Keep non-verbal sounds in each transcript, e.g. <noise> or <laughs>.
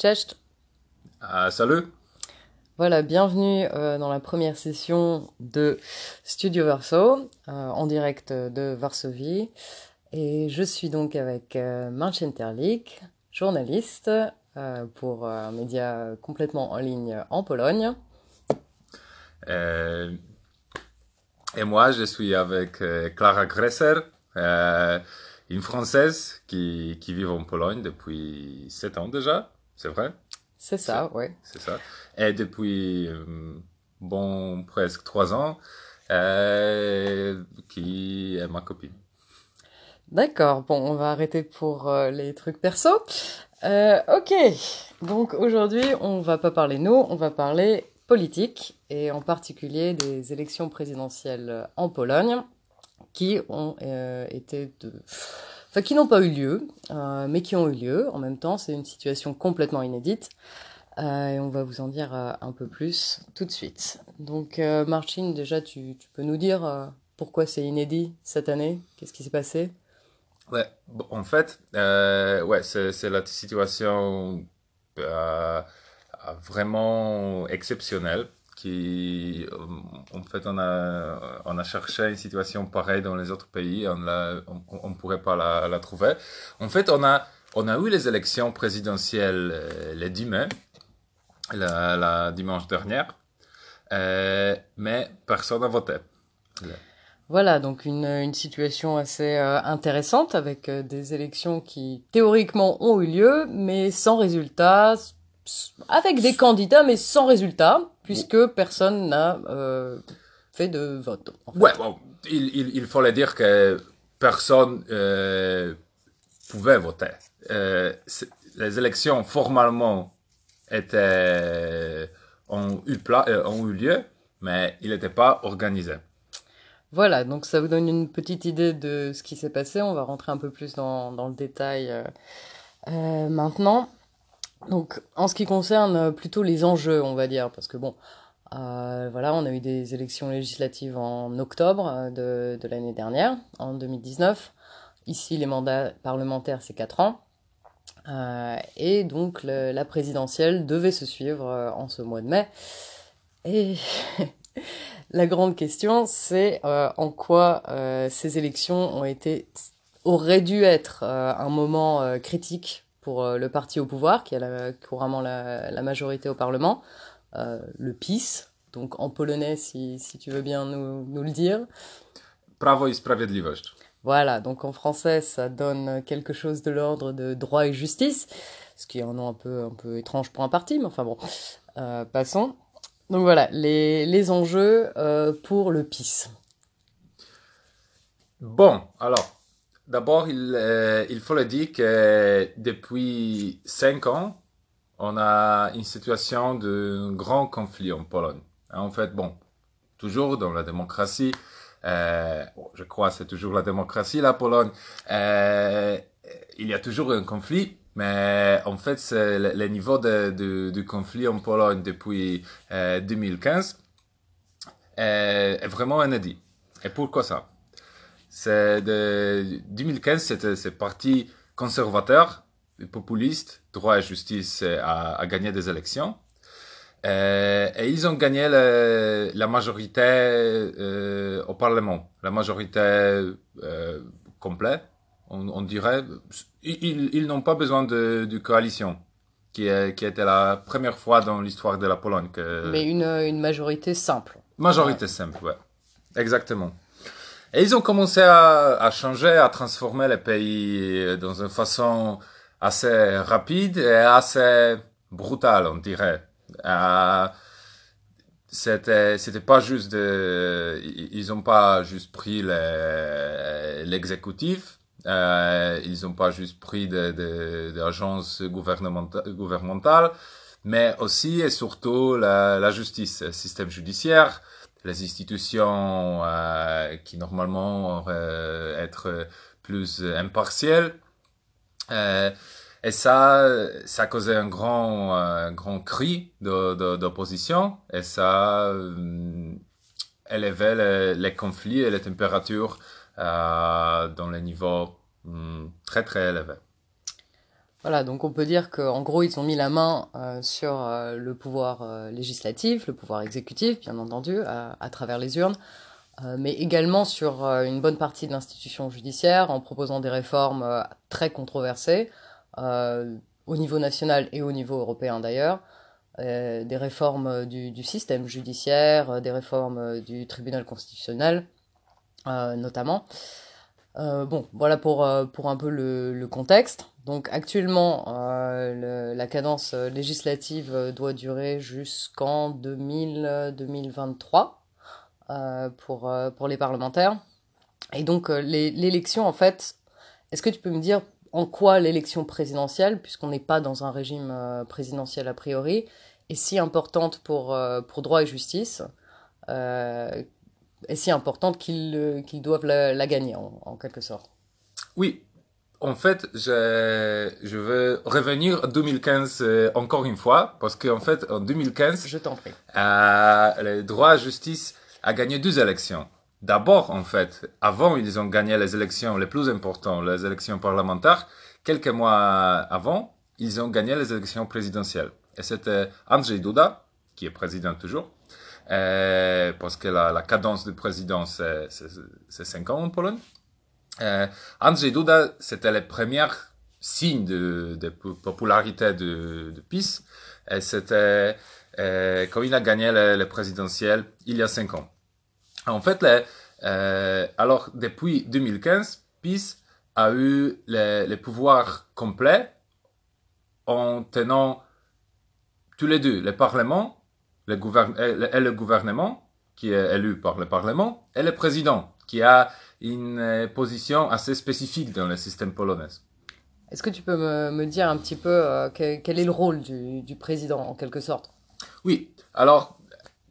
Cześć. Ah, salut. Voilà, bienvenue euh, dans la première session de Studio Verso, euh, en direct de Varsovie. Et je suis donc avec euh, Marcin Terlik, journaliste pour un média complètement en ligne en Pologne. Et moi, je suis avec Clara Gresser, une Française qui, qui vit en Pologne depuis sept ans déjà, c'est vrai, C'est ça, ouais. c'est ça. Et depuis euh, bon presque trois ans, euh, qui est ma copine. D'accord, bon, on va arrêter pour euh, les trucs perso. Euh, ok, donc aujourd'hui, on va pas parler nous, on va parler politique et en particulier des élections présidentielles en Pologne qui ont été de... Enfin, qui n'ont pas eu lieu, euh, mais qui ont eu lieu. En même temps, c'est une situation complètement inédite. Euh, et on va vous en dire euh, un peu plus tout de suite. Donc, Marcin, déjà, tu, tu peux nous dire pourquoi c'est inédit cette année? Qu'est-ce qui s'est passé? Ouais, en fait, ouais, c'est, la situation vraiment exceptionnelle qui, euh, en fait, on a, cherché une situation pareille dans les autres pays, on on pourrait pas la, trouver. En fait, on a, eu les élections présidentielles euh, le 10 mai, la, dimanche dernière, euh, mais personne n'a voté. Voilà, donc une, situation assez intéressante avec des élections qui théoriquement ont eu lieu, mais sans résultat, avec des candidats, mais sans résultat, puisque personne n'a euh, fait de vote. en fait. Ouais, bon, il, il, il fallait dire que personne euh, pouvait voter. Euh, les élections formellement étaient, ont, eu pla- euh, ont eu lieu, mais il n'était pas organisé. Voilà, donc ça vous donne une petite idée de ce qui s'est passé. On va rentrer un peu plus dans, dans le détail maintenant. Donc, en ce qui concerne euh, plutôt les enjeux, on va dire, parce que bon, euh, voilà, on a eu des élections législatives en octobre euh, de, l'année dernière, en 2019. Ici, les mandats parlementaires, c'est 4 ans. Et donc, la présidentielle devait se suivre en ce mois de mai. Et <laughs> la grande question, c'est en quoi ces élections auraient dû être un moment critique pour euh, le parti au pouvoir, qui a la- couramment la, la majorité au Parlement, euh, le PiS, donc en polonais, si, si tu veux bien nous, nous le dire. Prawo i sprawiedliwość. Voilà, donc en français, ça donne quelque chose de l'ordre de droit et justice, ce qui est un nom un peu, un peu étrange pour un parti, mais enfin bon, euh, passons. Donc voilà, les, les enjeux euh, pour le PiS. Bon, alors, d'abord, il, euh, il faut le dire que depuis cinq ans, on a une situation de grand conflit en Pologne. En fait, bon, toujours dans la démocratie, euh, je crois c'est toujours la démocratie, la Pologne, euh, il y a toujours un conflit, mais en fait, c'est le, niveau de, de, du conflit en Pologne depuis euh, 2015 est, est vraiment inédit. Et pourquoi ça? C'est de 2015, c'était ce parti conservateur, populiste, droit et justice a, a gagné des élections. Euh, et ils ont gagné le- la majorité euh, au Parlement, la majorité euh, complète, on, on dirait. Ils, n'ont pas besoin de, de coalition, qui, est, qui était la première fois dans l'histoire de la Pologne. Que... Mais une, une majorité simple. Majorité simple, ouais. Exactement. Et ils ont commencé à, à changer, à transformer le pays dans une façon assez rapide et assez brutale, on dirait. Euh, c'était, c'était pas juste de, ils ont pas juste pris le- l'exécutif, euh, ils ont pas juste pris de, de, d'agences gouvernementales, gouvernementales, mais aussi et surtout la, la justice, le système judiciaire, les institutions euh, qui normalement auraient être plus impartielles. Euh, et ça, ça causé un grand, un grand cri de- de- d'opposition et ça euh, élevait les, les conflits et les températures euh, dans les niveaux hum, très très élevés. Voilà, donc on peut dire qu'en gros, ils ont mis la main euh, sur euh, le pouvoir euh, législatif, le pouvoir exécutif, bien entendu, à, à travers les urnes, mais également sur une bonne partie de l'institution judiciaire, en proposant des réformes très controversées, au niveau national et au niveau européen d'ailleurs, des réformes du, du, système judiciaire, des réformes du tribunal constitutionnel, notamment. Euh, bon, voilà pour, euh, pour un peu le, le contexte. Donc actuellement, euh, la cadence législative doit durer jusqu'en 2023 euh, pour, euh, pour les parlementaires. Et donc l'élection, en fait, est-ce que tu peux me dire en quoi l'élection présidentielle, puisqu'on n'est pas dans un régime présidentiel a priori, est si importante pour, pour droit et justice est si importante qu'ils euh, qu'ils doivent la, gagner, en, quelque sorte? Oui. En fait, je, je veux revenir en 2015 euh, encore une fois, parce qu'en fait, en 2015, je t'en prie. Euh, le droit à justice a gagné deux élections. D'abord, en fait, avant, ils ont gagné les élections les plus importantes, les élections parlementaires. Quelques mois avant, ils ont gagné les élections présidentielles. Et c'était Andrzej Duda, qui est président toujours, euh, parce que la, la, cadence de président, c'est 5 ans en Pologne. Euh, Andrzej Duda, c'était le premier signe de, de popularité de, de PiS. C'était euh, quand il a gagné le, le, présidentiel il y a 5 ans. En fait, les, euh, alors depuis 2015, PiS a eu le, le pouvoir complet en tenant tous les deux le Parlement le, gouverne et le gouvernement, qui est élu par le Parlement, et le président, qui a une euh, position assez spécifique dans le système polonais. Est-ce que tu peux me, me, dire un petit peu euh, quel, quel, est le rôle du, du, président, en quelque sorte? Oui, alors,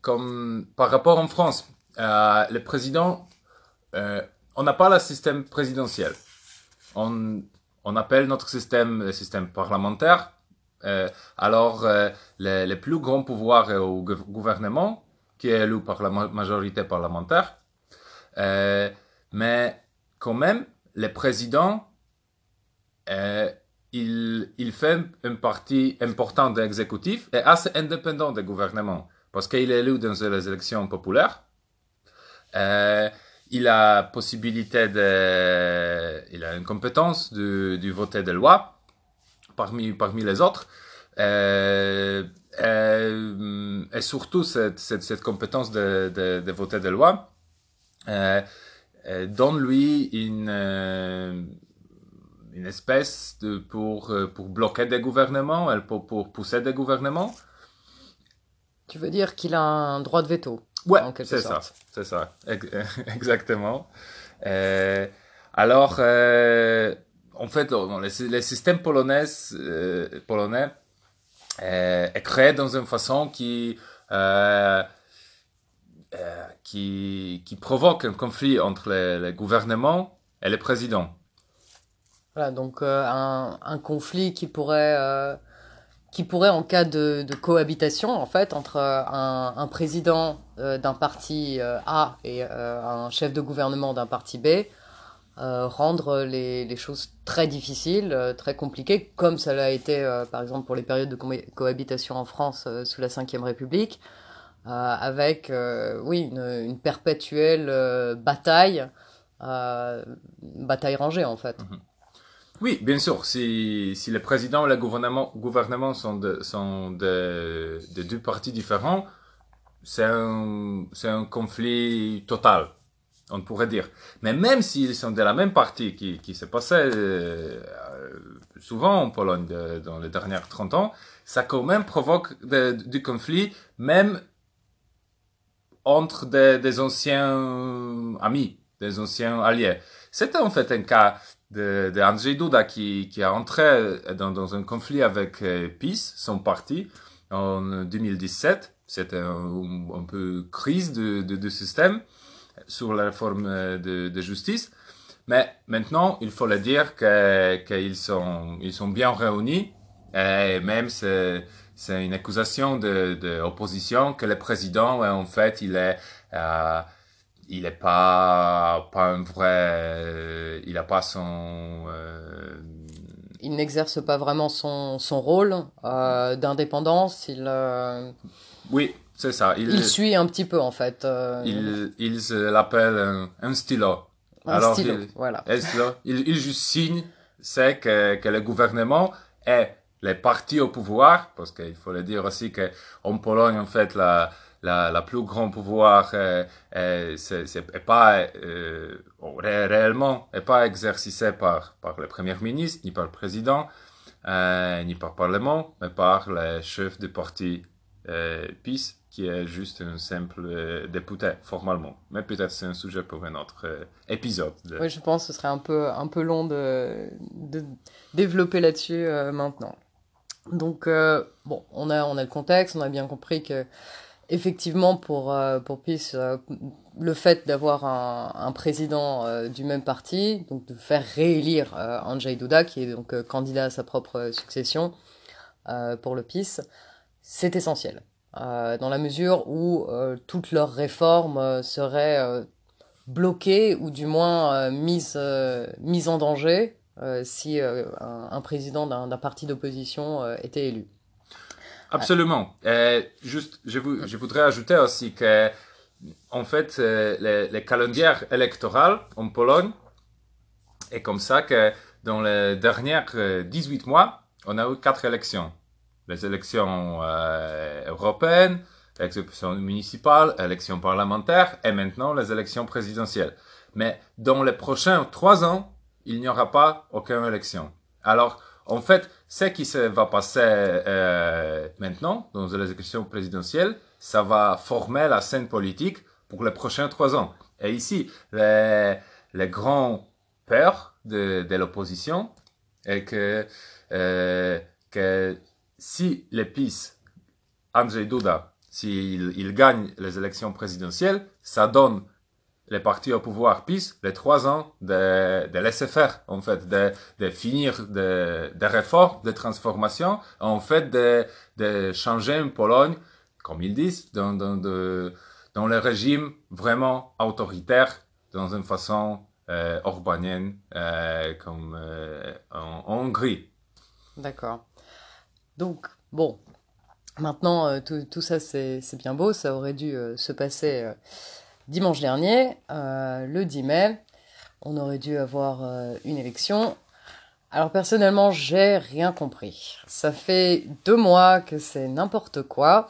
comme par rapport en France, euh, le président, euh, on n'a pas le système présidentiel. On, on appelle notre système le système parlementaire, alors, le, le, plus grand pouvoir est au gouvernement, qui est élu par la majorité parlementaire. Mais quand même, le président, euh, il, il fait une partie importante de l'exécutif et assez indépendant du gouvernement, parce qu'il est élu dans les élections populaires. Euh, il a possibilité de, il a une compétence de, de voter des lois parmi, parmi les autres. Euh, euh, et surtout cette, cette, cette compétence de, de, de, voter des lois euh, euh donne lui une, euh, une espèce de pour, euh, pour bloquer des gouvernements, pour, pour pousser des gouvernements. Tu veux dire qu'il a un droit de veto Ouais, c'est ça, c'est ça, <laughs> exactement. alors, en fait, le, le système polonais, euh, polonais est, est, créé dans une façon qui, euh, euh, qui, provoque un conflit entre le, gouvernement et le président. Voilà, donc euh, un, conflit qui pourrait, euh, qui pourrait en cas de, cohabitation, en fait, entre un, un président d'un parti A et un chef de gouvernement d'un parti B, euh, rendre les, choses très difficiles, euh, très compliquées, comme ça l'a été euh, par exemple pour les périodes de co cohabitation en France euh, sous la Ve République, euh, avec oui une, perpétuelle bataille, bataille rangée en fait. -hmm. Oui, bien sûr. Si, si le président et le gouvernement, gouvernement sont, de, sont de, de deux partis différents, c'est un, un conflit total on pourrait dire. Mais même s'ils sont de la même partie qui, qui s'est passé euh, souvent en Pologne dans les dernières 30 ans, ça quand même provoque du conflit, même entre des, anciens amis, des anciens alliés. C'était en fait un cas de, de Duda qui, qui a entré dans, un conflit avec euh, PiS, son parti, en 2017. C'était un, un, peu crise de, système sur la réforme de, de, justice. Mais maintenant, il faut le dire qu'ils qu sont, ils sont bien réunis. Et même c'est, c'est une accusation de, de opposition que le président, en fait, il est, euh, il est pas, pas un vrai, il a pas son, euh, il n'exerce pas vraiment son, son rôle euh, d'indépendance. Il, Oui, c'est ça. il suit un petit peu en fait. il, il l'appelle un, un stylo. un Alors, stylo, il- voilà. un stylo. Il, il juste signe, c'est que, que le gouvernement est les partis au pouvoir, parce qu'il faut le dire aussi que en Pologne, en fait, la, plus grand pouvoir euh, est, c'est, c'est, est pas euh, ré- réellement est pas exercé par, par le premier ministre, ni par le président, euh, ni par le parlement, mais par le chef du parti euh, PiS, qui est juste un simple euh, député, formellement. Mais peut-être c'est un sujet pour un autre euh, épisode. de- Oui, je pense que ce serait un peu, un peu long de, développer là-dessus euh, maintenant. Donc, euh, bon, on a, on a le contexte, on a bien compris que, effectivement, pour, euh, pour euh, le fait d'avoir un, président euh, du même parti, donc de faire réélire Andrzej Duda, qui est donc candidat à sa propre succession pour le PiS, c'est essentiel. Dans la mesure où toutes leurs réformes seraient bloquées ou du moins mises, mises en danger si euh, un, un président d'un parti d'opposition euh, était élu. Absolument. Euh, juste, je, vou- je voudrais ajouter aussi que, en fait, euh, le, le calendrier électoral en Pologne est comme ça que dans les derniers euh, 18 mois, on a eu quatre élections. Les élections euh, européennes, les élections municipales, élections parlementaires et maintenant les élections présidentielles. Mais dans les prochains trois ans, il n'y aura pas aucune élection. Alors, en fait, ce qui se va passer euh, maintenant dans les élections présidentielles, ça va former la scène politique pour les prochains trois ans. Et ici, les, les grands peurs de, de l'opposition est que, euh, que si les PiS, Andrzej Duda, s'il il gagne les élections présidentielles, ça donne les partis au pouvoir PiS les trois ans de, de laisser faire, en fait, de, finir des de réformes, de transformations, en fait, de, changer une Pologne, comme ils disent, dans, le régime vraiment autoritaire, dans une façon euh, orbanienne, euh, comme euh, en, Hongrie. D'accord. Donc, bon, maintenant, euh, tout, ça, c'est bien beau. Ça aurait dû se passer dimanche dernier, euh, le 10 mai. On aurait dû avoir euh, une élection. Alors, personnellement, j'ai rien compris. Ça fait deux mois que c'est n'importe quoi.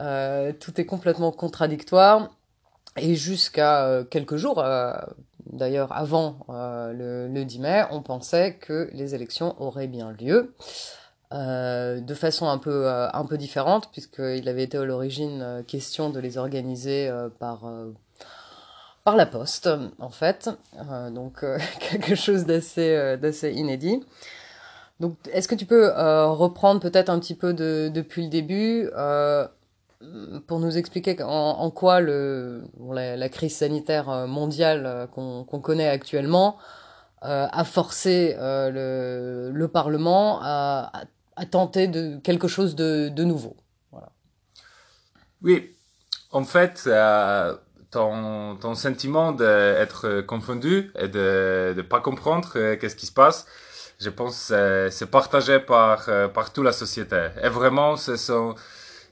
Euh, tout est complètement contradictoire. Et jusqu'à quelques jours, d'ailleurs avant le, le 10 mai, on pensait que les élections auraient bien lieu. Euh, de façon un peu, euh, un peu différente, puisqu'il avait été à l'origine euh, question de les organiser euh, par, euh, par la poste, en fait. Donc, <laughs> quelque chose d'assez d'assez inédit. Donc, est-ce que tu peux reprendre peut-être un petit peu de, depuis le début pour nous expliquer en, quoi le, la, la crise sanitaire mondiale qu'on qu'on connaît actuellement a forcé euh, le, le Parlement à, tenter de quelque chose de, nouveau. Oui, en fait, euh, ton, sentiment d'être confondu et de ne pas comprendre euh, qu'est-ce qui se passe, je pense que c'est partagé par, euh, par toute la société. Et vraiment, ce sont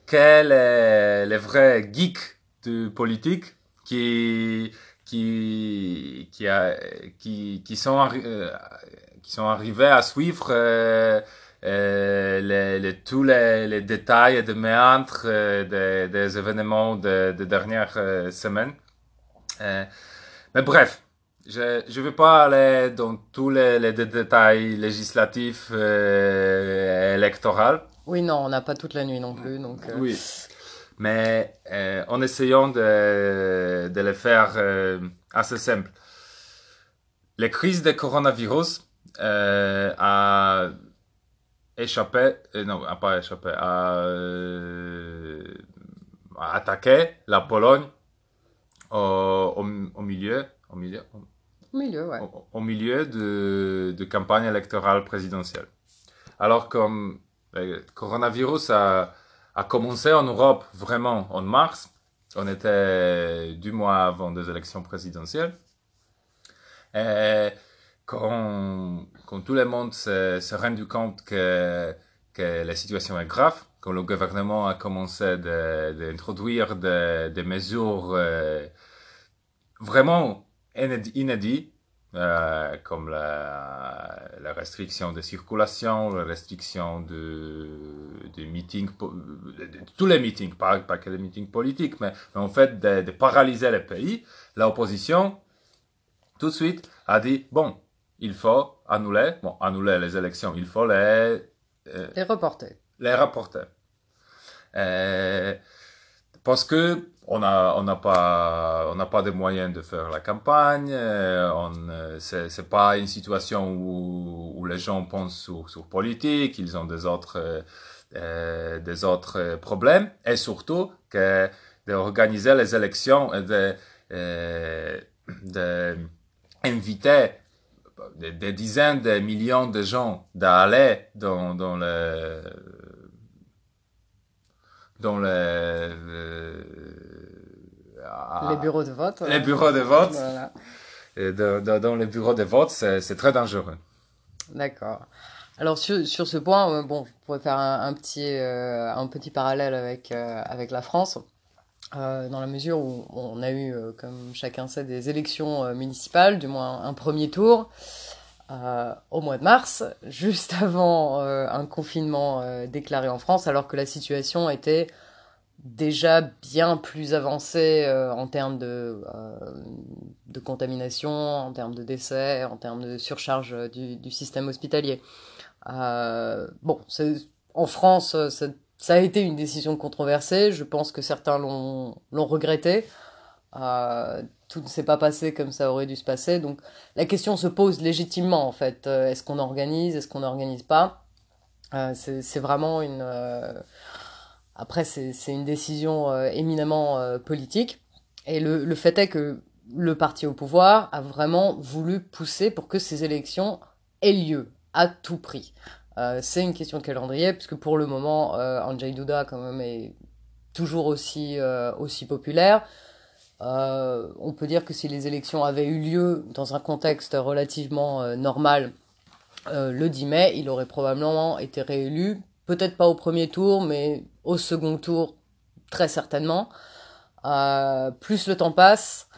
que les, les vrais geeks du politique qui, qui, qui, a, qui, qui, sont, euh, qui sont arrivés à suivre euh, euh, les, les, tous les, les détails et les méandres euh, des, des événements de, de dernières euh, semaines. Euh, mais bref, je ne vais pas aller dans tous les, les dé- détails législatifs euh, et électoraux. Oui, non, on n'a pas toute la nuit non plus. Donc, euh, Oui. Mais euh, en essayant de, de le faire euh, assez simple. La crise du coronavirus euh, a échappé, non, a pas échappé, a, a attaqué la Pologne au, au, au milieu, au milieu, Au milieu, ouais. au, au milieu de, de campagne électorale présidentielle. Alors comme le coronavirus a, a commencé en Europe vraiment en mars, on était deux mois avant des élections présidentielles, et quand, quand tout le monde s'est rendu compte que, que la situation est grave, quand le gouvernement a commencé d'introduire de, des mesures euh, vraiment inédites, euh, comme la, la, restriction de circulation, la restriction de, de meetings, de, tous les meetings, pas, pas que les meetings politiques, mais, en fait de, de, paralyser le pays, l'opposition, tout de suite, a dit, bon, il faut annuler, bon, annuler les élections, il faut les... Euh, les reporter. Les reporter. Euh, parce que on n'a on n'a pas on n'a pas de moyens de faire la campagne euh, on c'est c'est pas une situation où, où les gens pensent sur sur politique ils ont des autres euh, des autres problèmes. Et surtout que d'organiser les élections et de euh, des, dizaines de millions de gens d'aller dans dans le dans les, les bureaux de vote. Les bureaux de vote. Voilà. Dans les bureaux de vote, c'est très dangereux. D'accord. Alors sur, sur ce point, euh, bon, je pourrais faire un, un petit, euh, un petit parallèle avec, euh, avec la France, euh, dans la mesure où on a eu, comme chacun sait, des élections municipales, du moins un premier tour, au mois de mars, <laughs> juste avant un confinement déclaré en France, alors que la situation était déjà bien plus avancé euh, en termes de, euh, de contamination, en termes de décès, en termes de surcharge du, du système hospitalier. Euh, bon, en France, ça, ça, a été une décision controversée. Je pense que certains l'ont regretté. Euh, tout ne s'est pas passé comme ça aurait dû se passer. Donc la question se pose légitimement en fait. Est-ce qu'on organise Est-ce qu'on n'organise pas? C'est vraiment une après, c'est une décision euh, éminemment euh, politique. Et le, le, fait est que le parti au pouvoir a vraiment voulu pousser pour que ces élections aient lieu à tout prix. Euh, c'est une question de calendrier, puisque pour le moment, euh, Andrzej Duda quand même est toujours aussi, euh, aussi populaire. Euh, on peut dire que si les élections avaient eu lieu dans un contexte relativement normal le 10 mai, il aurait probablement été réélu Peut-être pas au premier tour, mais au second tour, très certainement. Euh, plus le temps passe,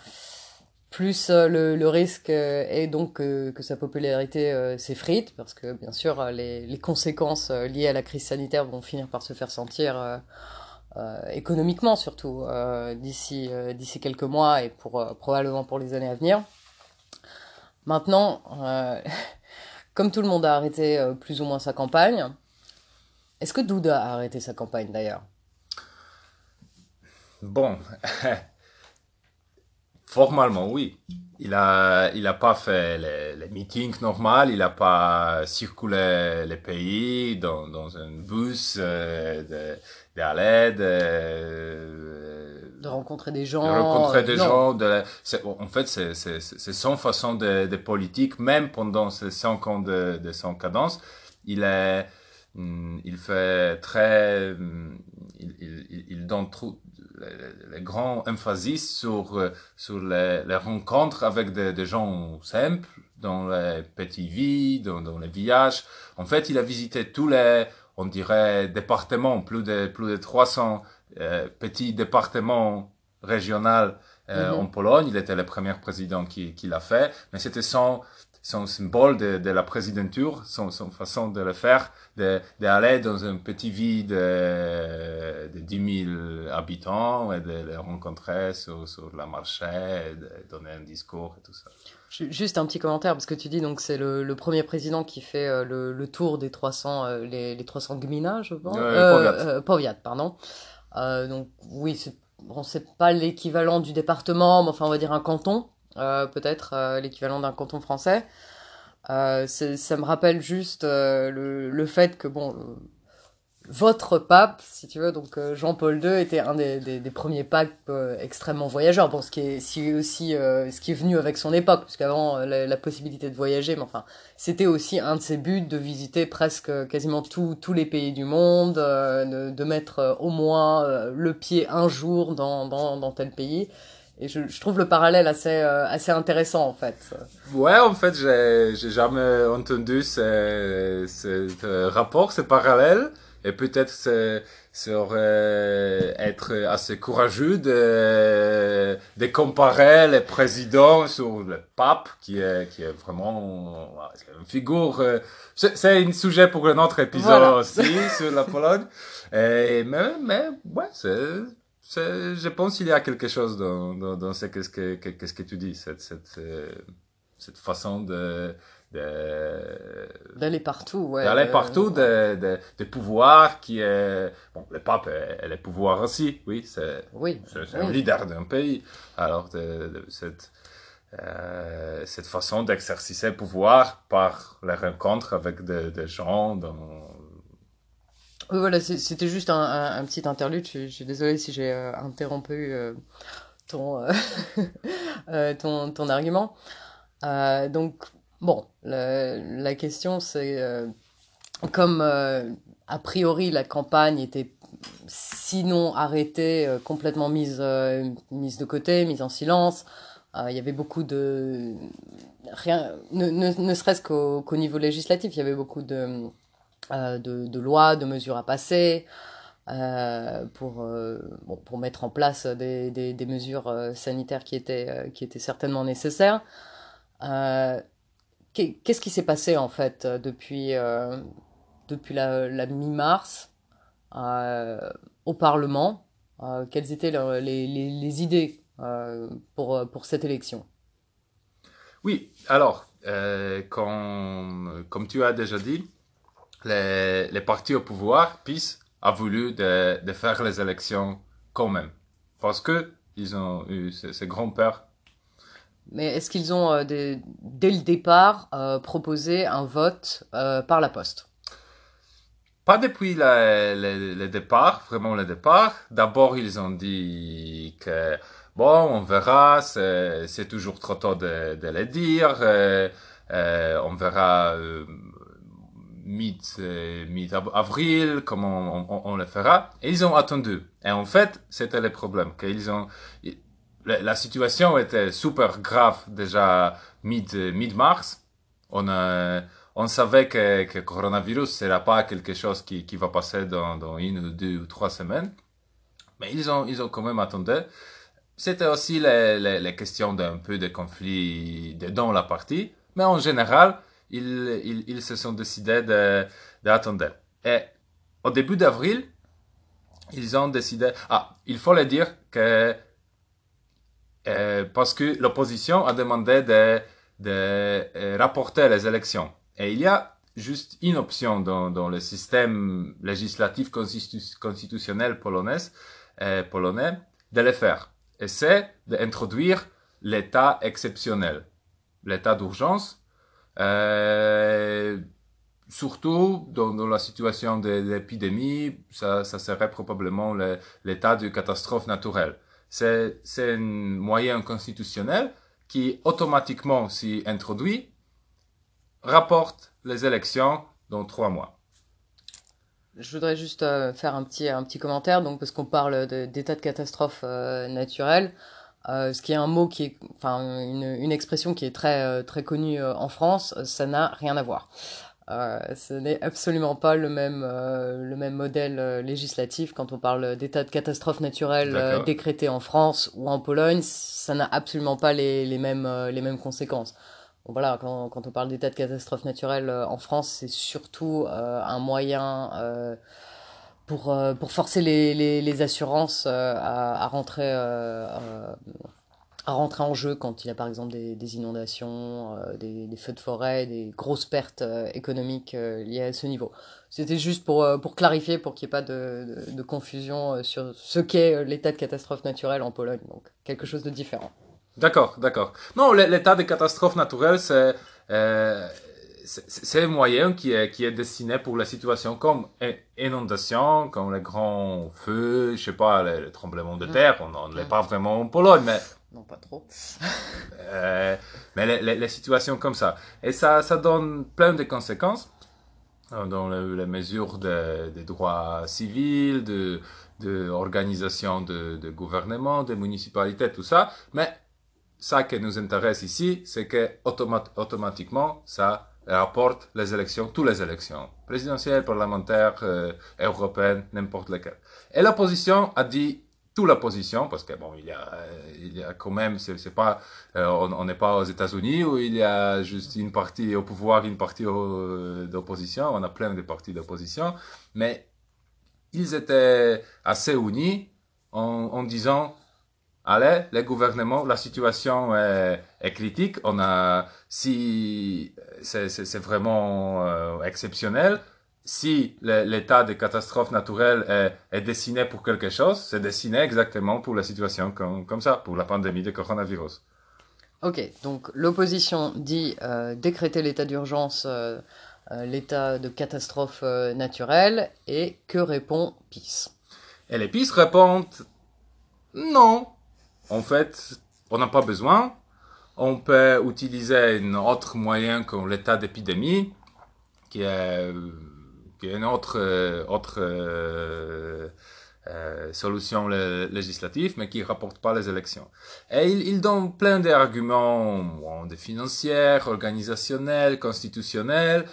plus euh, le, le, risque euh, est donc que, que sa popularité euh, s'effrite, parce que bien sûr les, les, conséquences liées à la crise sanitaire vont finir par se faire sentir euh, économiquement surtout d'ici d'ici quelques mois et pour probablement pour les années à venir. Maintenant, <laughs> comme tout le monde a arrêté plus ou moins sa campagne, est-ce que Douda a arrêté sa campagne d'ailleurs? Bon, <laughs> formellement oui. Il a, il a pas fait les, les meetings normaux, il a pas circulé les pays dans, dans un bus, euh, d'aller, de, de, de, rencontrer des gens. De rencontrer des non. gens. De, en fait, c'est son façon de, de politique, même pendant ces cinq ans de, de son cadence. Il est il fait très, hmm, il, il, il donne trop, les grands emphasis sur, euh, sur les, les rencontres avec des, des, gens simples, dans les petits vies, dans, dans, les villages. En fait, il a visité tous les, on dirait, départements, plus de, plus de 300 euh, petits départements régionaux euh, mm -hmm. en Pologne. Il était le premier président qui, qui l'a fait, mais c'était sans, son symbole de, de la présidenture, son, son, façon de le faire, d'aller dans un petit ville de, de 10 000 habitants et de les rencontrer sur, sur la marché, et de donner un discours et tout ça. Juste un petit commentaire, parce que tu dis donc c'est le, le, premier président qui fait euh, le, le, tour des 300, euh, les, les 300 gmina, je pense. Euh, Powiat. Euh, Powiat, pardon. Euh, donc oui, c'est bon, pas l'équivalent du département, mais enfin on va dire un canton euh, peut-être euh, l'équivalent d'un canton français. Euh, ça me rappelle juste euh, le, fait que bon, votre pape, si tu veux, donc Jean-Paul II était un des, premiers papes extrêmement voyageurs. Bon, ce qui est si aussi ce qui est venu avec son époque, parce qu'avant la, possibilité de voyager, mais enfin, c'était aussi un de ses buts de visiter presque quasiment tous les pays du monde, de, mettre au moins le pied un jour dans tel pays. Et je, je, trouve le parallèle assez, euh, assez intéressant en fait. Ouais, en fait, j'ai, j'ai jamais entendu ce, ce, rapport, ce parallèle. Et peut-être ça aurait être assez courageux de, de comparer les présidents sur le pape, qui est, qui est vraiment une figure. Euh, c'est un sujet pour un autre épisode aussi sur la Pologne. Et, mais, mais ouais, c'est je pense qu'il y a quelque chose dans, dans, dans ce, qu'est-ce que, qu'est-ce que tu dis, cette, cette, euh, cette façon de, d'aller partout, ouais. D'aller partout, de, de, de, pouvoir qui est, bon, le pape, elle est pouvoir aussi, oui, c'est, oui, c'est, un leader d'un pays. Alors, de, cette, euh, cette façon d'exercer le pouvoir par les rencontres avec des gens dans, voilà, c'était juste un, petit interlude. Je, suis désolée si j'ai euh, interrompu euh, ton, euh, <laughs> ton, ton, argument. donc, bon, la, question c'est, comme a priori la campagne était sinon arrêtée, complètement mise, mise de côté, mise en silence, il y avait beaucoup de... Rien, ne serait-ce qu'au niveau législatif, il y avait beaucoup de euh, de, lois, de mesures à passer, euh, pour, euh, pour mettre en place des, des, mesures sanitaires qui étaient, qui étaient certainement nécessaires. Qu'est-ce qui s'est passé en fait depuis, depuis la, mi-mars au Parlement? Quelles étaient les, les, idées pour, pour cette élection? Oui, alors, comme tu as déjà dit, les, les partis au pouvoir, PIS, a voulu de, de, faire les élections quand même. Parce que ils ont eu ces, grands-pères. Mais est-ce qu'ils ont, euh, des, dès le départ, euh, proposé un vote euh, par la poste? Pas depuis le, départ, vraiment le départ. D'abord, ils ont dit que, bon, on verra, c'est toujours trop tôt de, de le dire. on verra mi-avril, comment on, on, le fera. Et ils ont attendu. Et en fait, c'était le problème. Qu'ils ont, la, situation était super grave déjà mid-mars. on, on savait que, que coronavirus sera pas quelque chose qui, qui va passer dans, dans une ou deux ou trois semaines. Mais ils ont, ils ont quand même attendu. C'était aussi les, les, les questions d'un peu de conflit dans la partie. Mais en général, ils, ils, ils se sont décidés d'attendre. Et au début d'avril, ils ont décidé. Ah, il faut le dire que. Euh, parce que l'opposition a demandé de, de euh, rapporter les élections. Et il y a juste une option dans, dans le système législatif constitutionnel polonais, euh, polonais de le faire. Et c'est d'introduire l'état exceptionnel, l'état d'urgence euh, surtout dans, la situation de l'épidémie, ça, ça serait probablement l'état de catastrophe naturelle. C'est un moyen constitutionnel qui automatiquement, s'y introduit, rapporte les élections dans trois mois. Je voudrais juste euh, faire un petit, un petit commentaire, donc, parce qu'on parle d'état de, catastrophe euh, naturelle. Euh, ce qui est un mot qui est, enfin, une, une expression qui est très, euh, très connue euh, en France, ça n'a rien à voir. Euh, ce n'est absolument pas le même, le même modèle législatif quand on parle d'état de catastrophe naturelle décrété en France ou en Pologne. Ça n'a absolument pas les, les, mêmes, les mêmes conséquences. Bon, voilà, quand, quand on parle d'état de catastrophe naturelle en France, c'est surtout un moyen pour, euh, pour forcer les, les, assurances euh, à, à, rentrer, euh, à rentrer en jeu quand il y a par exemple des, inondations, des, feux de forêt, des grosses pertes économiques liées à ce niveau. C'était juste pour, pour clarifier, pour qu'il n'y ait pas de, de, confusion sur ce qu'est l'état de catastrophe naturelle en Pologne. Donc quelque chose de différent. D'accord, d'accord. Non, l'état de catastrophe naturelle, c'est c'est un moyen qui est, qui est destiné pour la situation comme inondation, comme les grands feux, je sais pas, les, tremblements de terre. On ne l'est pas vraiment en Pologne, mais. Non, pas trop. <laughs> euh, mais les, les, les, situations comme ça. Et ça, ça donne plein de conséquences. dans les mesures des droits civils, de, de organisation de, de gouvernement, de municipalités, tout ça. Mais ça qui nous intéresse ici, c'est que automatiquement, ça rapporte les élections, toutes les élections, présidentielles, parlementaires, euh, européennes, n'importe lesquelles. Et l'opposition a dit toute l'opposition, parce que bon, il y a, il y a quand même, c'est pas, euh, on n'est pas aux États-Unis où il y a juste une partie au pouvoir, une partie d'opposition. On a plein de partis d'opposition, mais ils étaient assez unis en, en disant allez, les gouvernements, la situation est, est critique. On a, si c'est vraiment euh, exceptionnel, si l'état de catastrophe naturelle est, est, dessiné pour quelque chose, c'est dessiné exactement pour la situation comme, comme, ça, pour la pandémie de coronavirus. Ok, donc l'opposition dit euh, décréter l'état d'urgence, euh, l'état de catastrophe naturelle, et que répond PIS Et les PIS répondent non, en fait, on n'a pas besoin. On peut utiliser un autre moyen comme l'état d'épidémie, qui est, qui est une autre, autre euh, euh, solution législative, mais qui ne rapporte pas les élections. Et il, il donne plein d'arguments, bon, financiers, organisationnels, constitutionnels,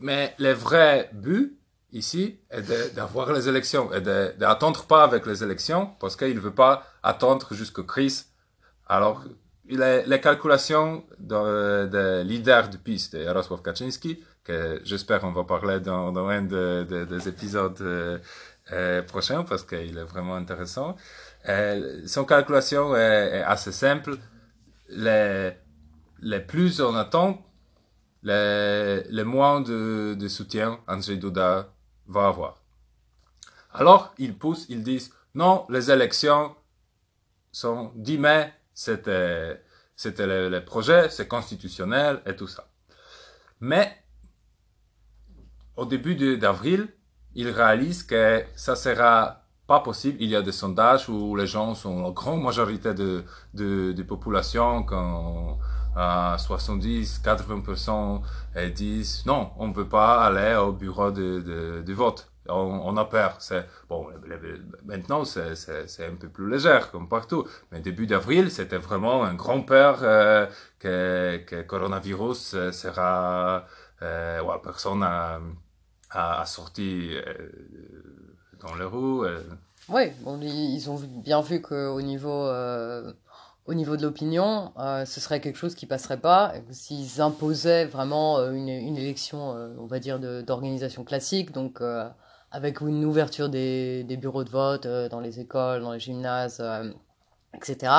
mais le vrai but, ici est d'avoir les élections et d'attendre pas avec les élections parce qu'il ne veut pas attendre jusqu'aux crises. Alors, les, les calculations de, de leader du PIS, de Jarosław Kaczynski, que j'espère on va parler dans, dans un de, des épisodes euh, euh, prochains parce qu'il est vraiment intéressant. Euh, son calculation est, est, assez simple. Les, les plus on attend, les, les moins de, de soutien Andrzej Duda va avoir. Alors, ils poussent, ils disent, non, les élections sont 10 mai, c'était, c'était le, projet, c'est constitutionnel et tout ça. Mais, au début d'avril, ils réalisent que ça sera pas possible. Il y a des sondages où les gens sont, la grande majorité de, de, de population, quand, à 70, 80% disent non, on ne veut pas aller au bureau de, de, de vote. On, a peur. C'est bon. Maintenant, c'est un peu plus léger comme partout. Mais début d'avril, c'était vraiment un grand peur euh, que que coronavirus euh, sera. Euh, ouais, personne a, a, sorti dans les. Euh. Oui, ils ont bien vu qu'au niveau au niveau de l'opinion, ce serait quelque chose qui passerait pas. S'ils imposaient vraiment une, une élection, on va dire, d'organisation classique, donc avec une ouverture des, des, bureaux de vote euh, dans les écoles, dans les gymnases, etc.,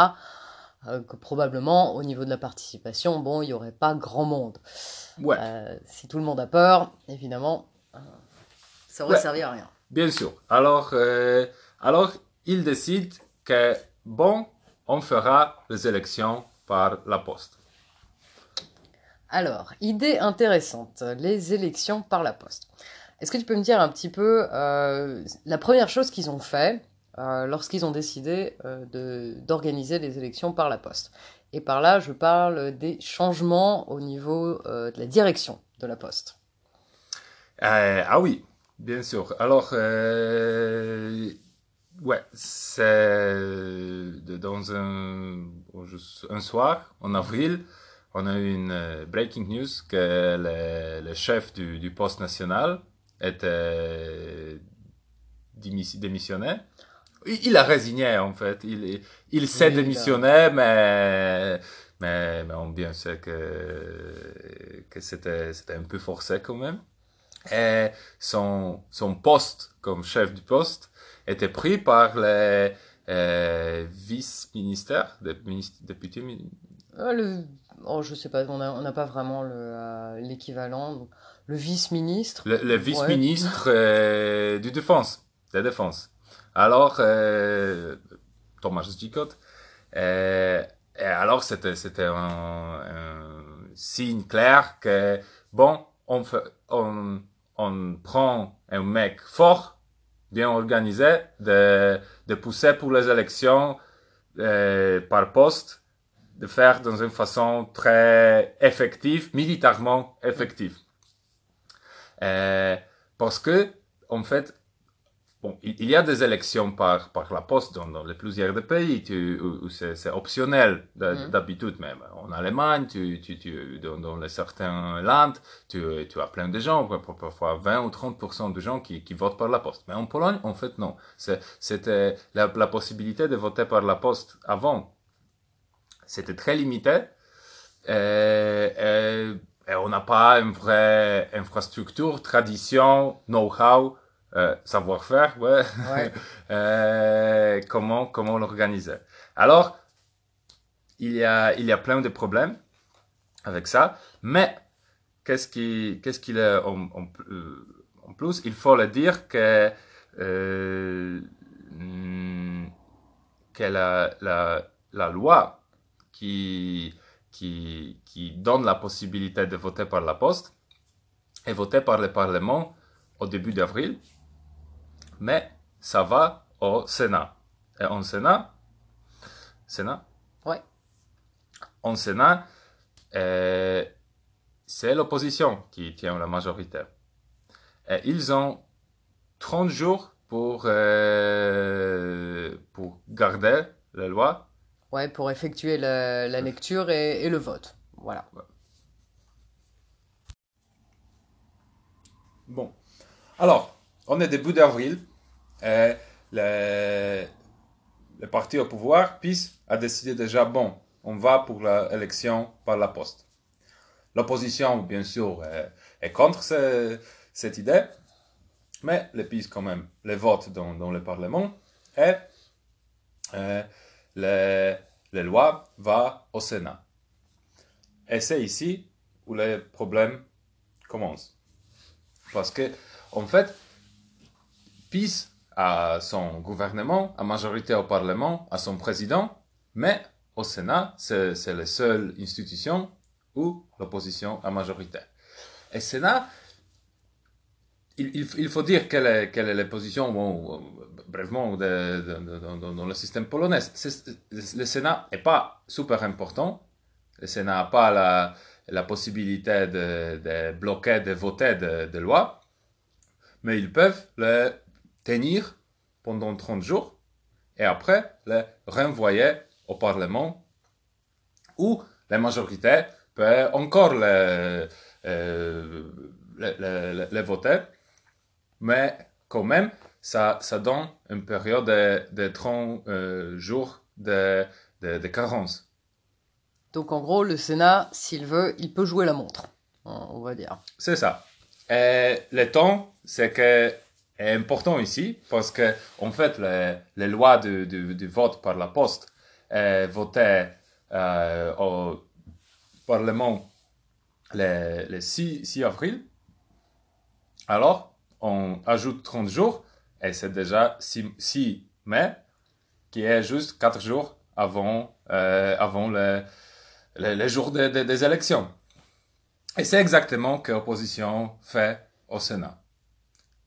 que probablement, au niveau de la participation, bon, il n'y aurait pas grand monde. Ouais. si tout le monde a peur, évidemment, ça aurait ouais. servi à rien. Bien sûr. Alors, alors, ils décident que, bon, on fera les élections par la poste. Alors, idée intéressante, les élections par la poste. Est-ce que tu peux me dire un petit peu euh, la première chose qu'ils ont fait euh, lorsqu'ils ont décidé euh, d'organiser les élections par la poste? Et par là, je parle des changements au niveau de la direction de la poste. Ah oui, bien sûr. Alors, Ouais, c'est dans un, un soir, en avril, on a eu une breaking news que le, le chef du, du, poste national était démissionné. Il a résigné, en fait. Il, il s'est oui, démissionné, mais, mais, mais on bien sait que, que c'était, c'était un peu forcé quand même. Et son, son poste comme chef du poste était pris par les euh, vice-ministères, députés. Ah, le... Oh, je sais pas, on n'a on pas vraiment l'équivalent. Le, vice-ministre. Le, le vice-ministre ouais. euh, du défense, de défense. Alors, euh, Thomas Gicot, euh, et alors c'était c'était un, un, signe clair que bon, on, fait, on, on prend un mec fort bien organisé de, de pousser pour les élections euh, par poste, de faire dans une façon très effective, militairement effective. Euh, parce que, en fait, Bon, il y a des élections par, par la poste dans, dans les plusieurs des pays tu, où, c'est optionnel mm. d'habitude même. En Allemagne, tu, tu, tu, dans, dans les certains landes, tu, tu as plein de gens, parfois 20 ou 30% de gens qui, qui votent par la poste. Mais en Pologne, en fait, non. C'était la, la possibilité de voter par la poste avant. C'était très limité. Et, et, et on n'a pas une vraie infrastructure, tradition, know-how euh, savoir-faire, ouais. <laughs> euh, comment comment l'organiser. Alors, il y a il y a plein de problèmes avec ça, mais qu'est-ce qui qu'est-ce qu'il est en, en, euh, en, plus? Il faut le dire que euh, que la, la, la loi qui qui qui donne la possibilité de voter par la poste est votée par le Parlement au début d'avril mais ça va au Sénat. Et en Sénat, Sénat? Ouais. En Sénat, euh, c'est l'opposition qui tient la majorité. Et ils ont 30 jours pour, euh, pour garder la loi. Ouais, pour effectuer la, lecture et, le vote. Voilà. Bon. Alors, on est début d'avril. Et le, parti au pouvoir, PIS, a décidé déjà, bon, on va pour l'élection par la poste. L'opposition, bien sûr, est, contre cette idée, mais le PIS, quand même, les dans, dans le Parlement et euh, les, les lois vont au Sénat. Et c'est ici où les problèmes commencent. Parce que, en fait, PIS à son gouvernement, à majorité au Parlement, à son président, mais au Sénat, c'est la seule institution où l'opposition a majorité. Et Sénat, il, faut dire quelle est, la position, bon, brièvement, dans le système polonais. Le Sénat n'est pas super important. Le Sénat n'a pas la, possibilité de, bloquer, de voter des lois, mais ils peuvent le tenir pendant 30 jours et après les renvoyer au Parlement où la majorité peut encore les, euh, voter, mais quand même, ça, ça donne une période de, de 30 euh, jours de, de, de, carence. Donc en gros, le Sénat, s'il veut, il peut jouer la montre, on va dire. C'est ça. Et le temps, c'est que est important ici parce que, en fait, les, les lois du, du, du, vote par la poste est votées euh, au Parlement le, le 6, 6, avril. Alors, on ajoute 30 jours et c'est déjà 6, 6, mai qui est juste 4 jours avant, euh, avant les, les jours de, de, des élections. Et c'est exactement que l'opposition fait au Sénat.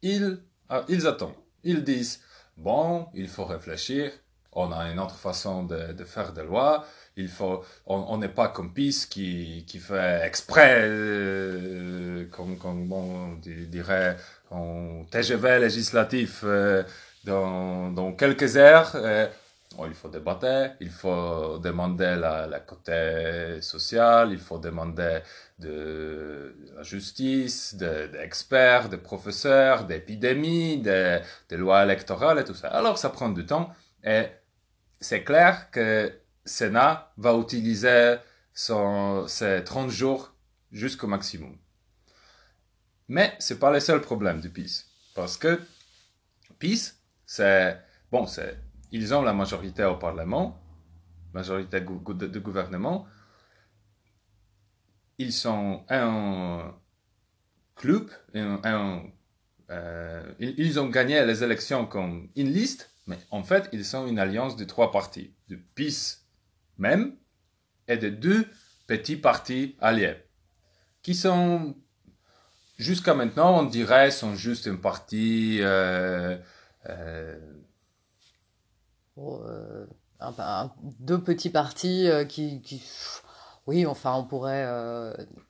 Il ah, ils attendent. Ils disent, bon, il faut réfléchir, on a une autre façon de, de faire des lois, il faut, on n'est pas comme PIS qui, qui fait exprès, euh, comme, comme bon, on dirait, un TGV législatif euh, dans, dans quelques heures. Euh, il faut débattre, il faut demander la, la côté social, il faut demander de, la justice, d'experts, de, professeurs, d'épidémies, de, de lois électorales et tout ça. Alors ça prend du temps et c'est clair que Sénat va utiliser son, ses 30 jours jusqu'au maximum. Mais c'est pas le seul problème du PIS. Parce que PIS, c'est, bon, c'est ils ont la majorité au Parlement, majorité de gouvernement. Ils sont un club, euh, ils ont gagné les élections comme une liste, mais en fait, ils sont une alliance de trois partis, de PIS même et de deux petits partis alliés, qui sont, jusqu'à maintenant, on dirait, sont juste un parti euh, euh, euh, un, deux petits partis qui, Oui, enfin, on pourrait.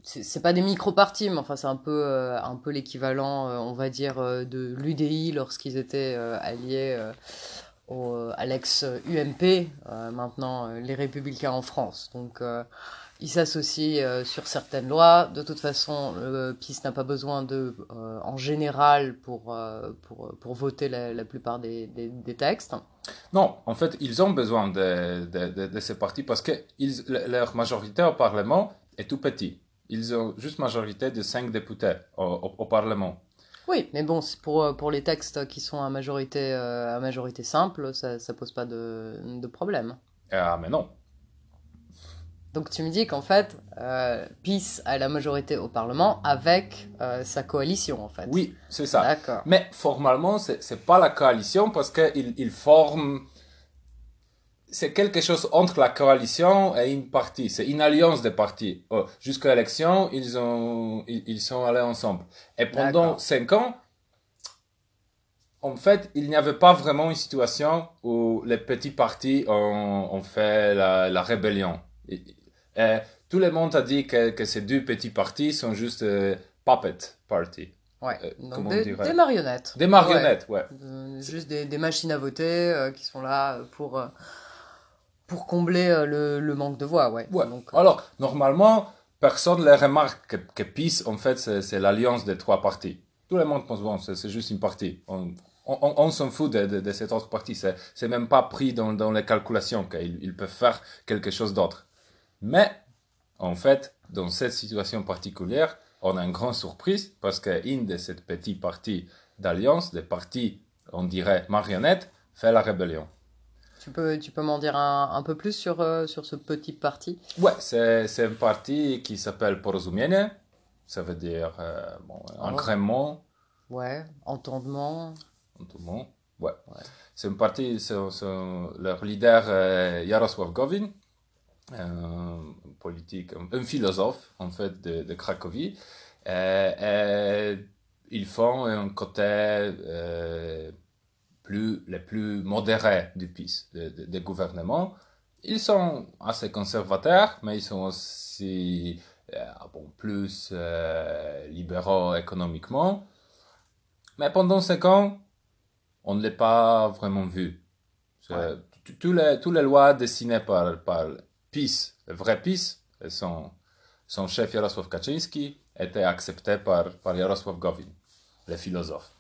C'est pas des micro-partis, mais enfin, c'est un peu, un peu l'équivalent, on va dire, de l'UDI lorsqu'ils étaient alliés au, à l'ex-UMP, maintenant les Républicains en France. Donc, ils s'associent sur certaines lois. De toute façon, le PIS n'a pas besoin de, en général, pour, pour, pour voter la, la plupart des, des, des textes. Non, en fait, ils ont besoin de, de, de, ces partis parce que ils, leur majorité au Parlement est tout petit. Ils ont juste majorité de 5 députés au, au, Parlement. Oui, mais bon, pour, pour les textes qui sont à majorité, euh, à majorité simple, ça ne pose pas de, de problème. Ah, mais non. Donc tu me dis qu'en fait, euh, PIS a la majorité au Parlement avec euh, sa coalition, en fait. Oui, c'est ça. D'accord. Mais formellement, c'est n'est pas la coalition parce qu'ils il forment... C'est quelque chose entre la coalition et une partie. C'est une alliance des partis. Oh, Jusqu'à l'élection, ils, ont, ils, sont allés ensemble. Et pendant cinq ans, en fait, il n'y avait pas vraiment une situation où les petits partis ont, ont fait la, la rébellion euh, tout le monde a dit que, que, ces deux petits partis sont juste euh, puppet party. Ouais, euh, des, des, marionnettes. Des marionnettes, ouais. juste des, des, machines à voter qui sont là pour, pour combler le, le, manque de voix, ouais. ouais. Donc, Alors, normalement, personne ne remarque que, que PIS, en fait, c'est l'alliance des trois partis. Tout le monde pense, bon, c'est juste une partie. On, on, on s'en fout de, de, de, cette autre partie. C'est même pas pris dans, dans les calculations qu'ils ils peuvent faire quelque chose d'autre. Mais, en fait, dans cette situation particulière, on a une grande surprise parce qu'une de cette petite partie d'alliance, des partis, on dirait marionnettes, fait la rébellion. Tu peux, tu peux m'en dire un, un, peu plus sur, euh, sur ce petit parti? Ouais, c'est, c'est un parti qui s'appelle Porozumienie. Ça veut dire euh, bon, agrément. Ouais, entendement. Entendement, ouais. C'est un parti, c'est, leur leader est Jarosław Gowin un politique, un, philosophe en fait de, de Cracovie. Euh, et ils font un côté euh, plus, le plus modéré du PIS, de, de, gouvernement. Ils sont assez conservateurs, mais ils sont aussi euh, bon, plus euh, libéraux économiquement. Mais pendant cinq ans, on ne l'a pas vraiment vu. Ouais. Toutes les, toutes les lois dessinées par, par PiS, le vrai PiS, son, son chef Jarosław Kaczynski, était accepté par, par Jarosław Gowin, le philosophe.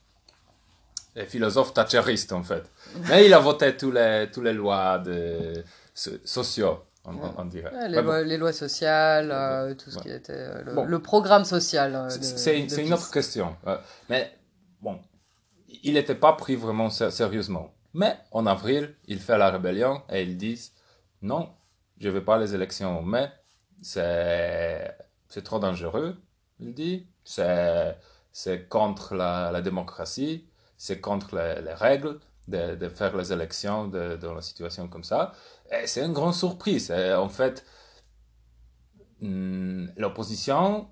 Le philosophe thatcheriste, en fait. Mais il a voté tous les, tous les lois de, sociaux, on, on dirait. les, lois, les, lois, sociales, euh, tout ce qui était euh, le, le, programme social. Euh, c'est une autre question. mais bon, il n'était pas pris vraiment sérieusement. Mais en avril, il fait la rébellion et ils disent non, je veux pas les élections, mais c'est, trop dangereux, il dit. C'est, contre la, la démocratie, c'est contre les, les règles de, de, faire les élections dans la situation comme ça. Et c'est une grande surprise. En fait, hmm, l'opposition,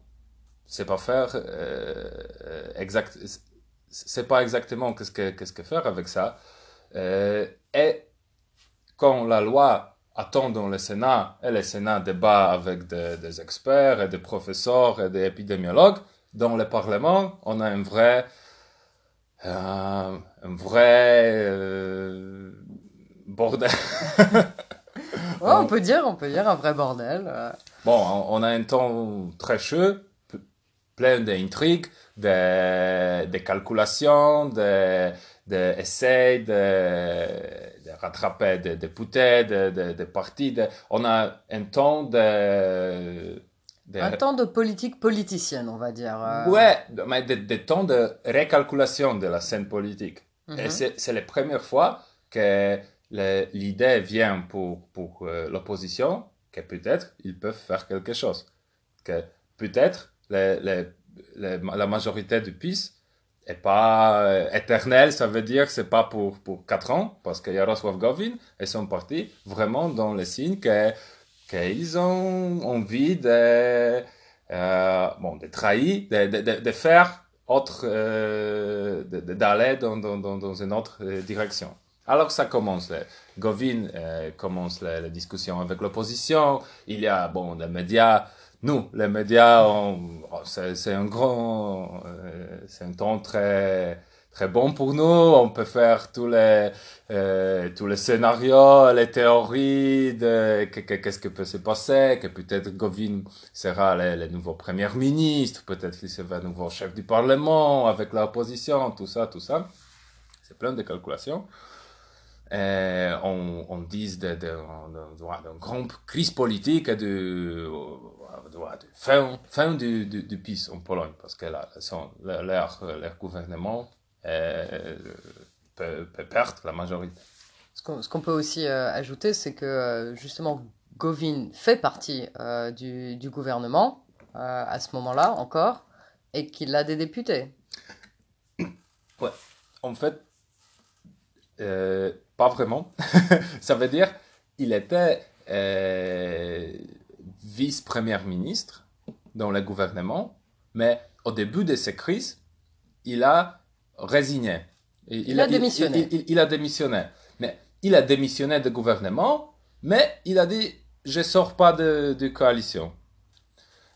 c'est pas faire euh, exact, c'est pas exactement qu'est-ce que qu'est-ce que faire avec ça. Euh, et quand la loi attend dans le Sénat, et le Sénat débat avec des, experts et des professeurs et des épidémiologues, dans le Parlement, on a un vrai, euh, un vrai euh, bordel. <laughs> on peut dire, on peut dire un vrai bordel. Bon, on, a un temps très chaud, plein d'intrigues, de, de calculations, de, de de rattraper des députés, des, des, des partis. On a un temps de, de... Un temps de politique politicienne, on va dire. Euh. Ouais, mais des temps de récalculation de la scène politique. Et mhm. c'est la première fois que l'idée vient pour, pour euh, l'opposition que peut-être ils peuvent faire quelque chose. Que peut-être la majorité du PIS et pas euh, éternel, ça veut dire que c'est pas pour, pour 4 ans, parce que Yaroslav Govin et son parti vraiment dans le signe que qu'ils ont envie de, euh, bon, de trahir, de, de, de faire autre, euh, d'aller dans, dans, dans, une autre direction. Alors ça commence. Govin commence la, discussion avec l'opposition. Il y a bon les médias. Nous, les médias, oh, c'est un grand, euh, c'est un temps très très bon pour nous. On peut faire tous les euh, tous les scénarios, les théories de qu'est-ce que peut se passer, que peut-être Govin sera le, nouveau premier ministre, peut-être qu'il sera le nouveau chef du parlement avec l'opposition, tout ça, tout ça. C'est plein de calculations. Euh, on, on dit d'une de, grande crise politique et de, fin, fin du, du, du PiS en Pologne, parce que là, leur, leur gouvernement euh, peut, peut, perdre la majorité. Ce qu'on peut aussi euh, ajouter, c'est que euh, justement, Govin fait partie du, du, gouvernement à ce moment-là encore, et qu'il a des députés. <coughs> Ouais, en fait, pas vraiment. <laughs> Ça veut dire, il était vice-premier ministre dans le gouvernement, mais au début de ces crises, il a résigné. Il, a, démissionné. Il, a démissionné. Mais il a démissionné du gouvernement, mais il a dit je sors pas de, de coalition.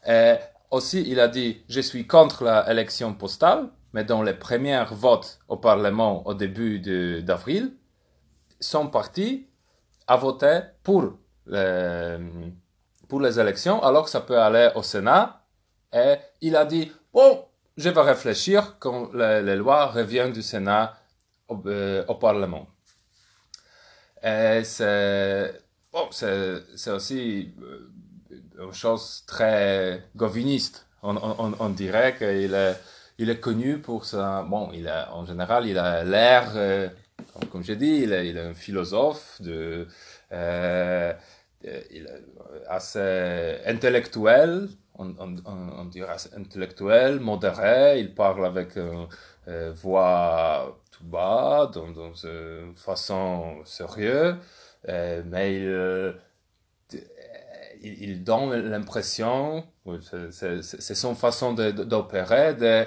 Et aussi, il a dit je suis contre l'élection postale, mais dans les premiers votes au Parlement au début d'avril, son parti a voté pour les élections, alors que ça peut aller au Sénat. Et il a dit bon, je vais réfléchir quand les, lois reviennent du Sénat au, euh, Parlement. Et c'est bon, aussi euh, une chose très goviniste. On, dirait qu'il est, il est connu pour ça. Bon, il a, en général, il a l'air, euh, comme j'ai dit, il est, un philosophe de, assez intellectuel, on, on, dirait intellectuel, modéré, il parle avec une euh, voix tout bas, dans, une façon sérieuse, euh, mais euh, il, il, donne l'impression, c'est son façon d'opérer, de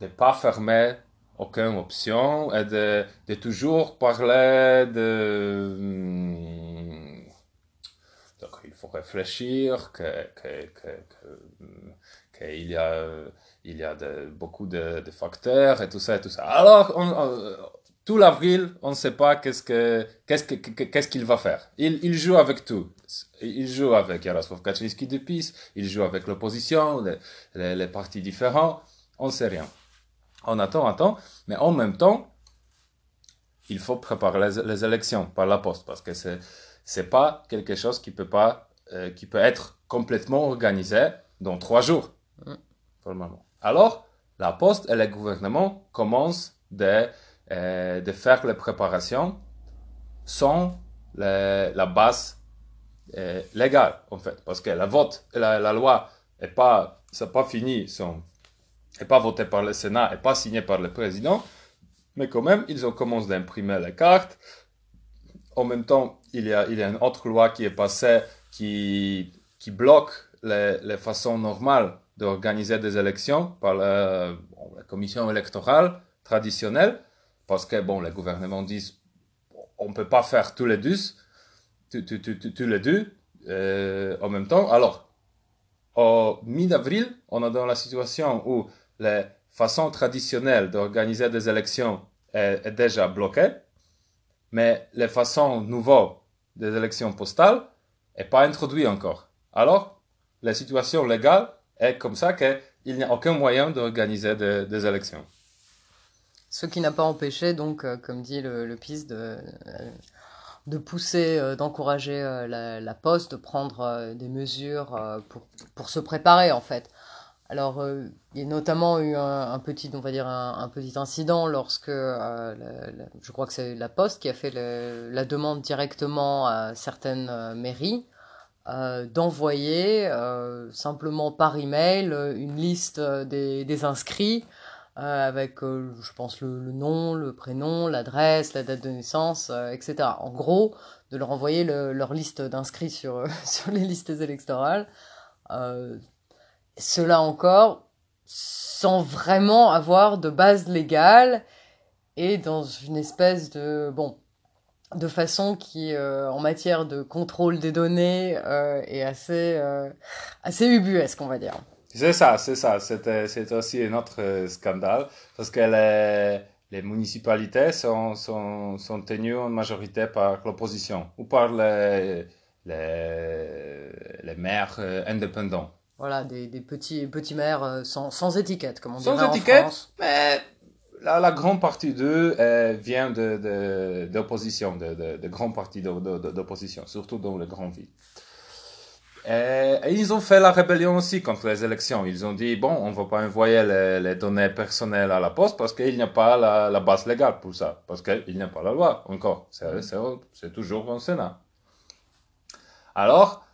ne pas fermer aucune option et de, de toujours parler de faut réfléchir, qu'il que, que, y a, il y a beaucoup de, facteurs et tout ça et tout ça. Alors, tout l'avril, on ne sait pas qu'est-ce que qu'est-ce que qu'est-ce qu'il va faire. Il, joue avec tout. Il joue avec Yaroslav Kaczynski de PiS, il joue avec l'opposition, les, les, partis différents. On ne sait rien. On attend, attend, mais en même temps, il faut préparer les, les élections par la poste parce que c'est c'est pas quelque chose qui peut pas euh, qui peut être complètement organisé dans trois jours. Mm. Alors, la Poste et le gouvernement commencent de, euh, de faire les préparations sans la base euh, légale, en fait. Parce que la vote, la, la loi n'est pas, c'est pas fini, n'est pas voté par le Sénat, n'est pas signé par le président, mais quand même, ils ont commencé d'imprimer les cartes. En même temps, il y a, il y a une autre loi qui est passée qui, qui bloque les, façons normales d'organiser des élections par la, commission électorale traditionnelle, parce que bon, les gouvernements disent on ne peut pas faire tous les deux, les deux en même temps. Alors, au mi-avril, on est dans la situation où les façons traditionnelles d'organiser des élections est, déjà bloquées, mais les façons nouvelles des élections postales n'est pas introduit encore. Alors, la situation légale est comme ça qu'il n'y a aucun moyen d'organiser des, élections. Ce qui n'a pas empêché, donc, euh, comme dit le, PIS, de, euh, pousser, euh, d'encourager la, Poste, de prendre des mesures pour, pour, se préparer, en fait. Alors, il y a notamment eu un, petit, on va dire, un, petit incident lorsque, je crois que c'est la Poste qui a fait la demande directement à certaines mairies euh, d'envoyer euh, simplement par email une liste des, inscrits avec, je pense, le, nom, le prénom, l'adresse, la date de naissance, etc. En gros, de leur envoyer le, leur liste d'inscrits sur, <laughs> sur les listes électorales. Cela encore sans vraiment avoir de base légale et dans une espèce de bon de façon qui en matière de contrôle des données est assez assez ubuesque on va dire. C'est ça, c'est ça. C'est aussi un autre scandale parce que les, les municipalités sont, sont, sont tenues en majorité par l'opposition ou par les, les, les maires euh, indépendants. Voilà, des, des, petits, petits maires euh, sans, sans étiquette, comme on sans dirait étiquette, en France. mais la, la grande partie d'eux euh, vient d'opposition, de, de, de, grands partis d'opposition, surtout dans les grandes villes. Et, ils ont fait la rébellion aussi contre les élections. Ils ont dit, bon, on ne va pas envoyer les, les, données personnelles à la poste parce qu'il n'y a pas la, la, base légale pour ça, parce qu'il n'y a pas la loi encore. C'est toujours au Sénat. Alors,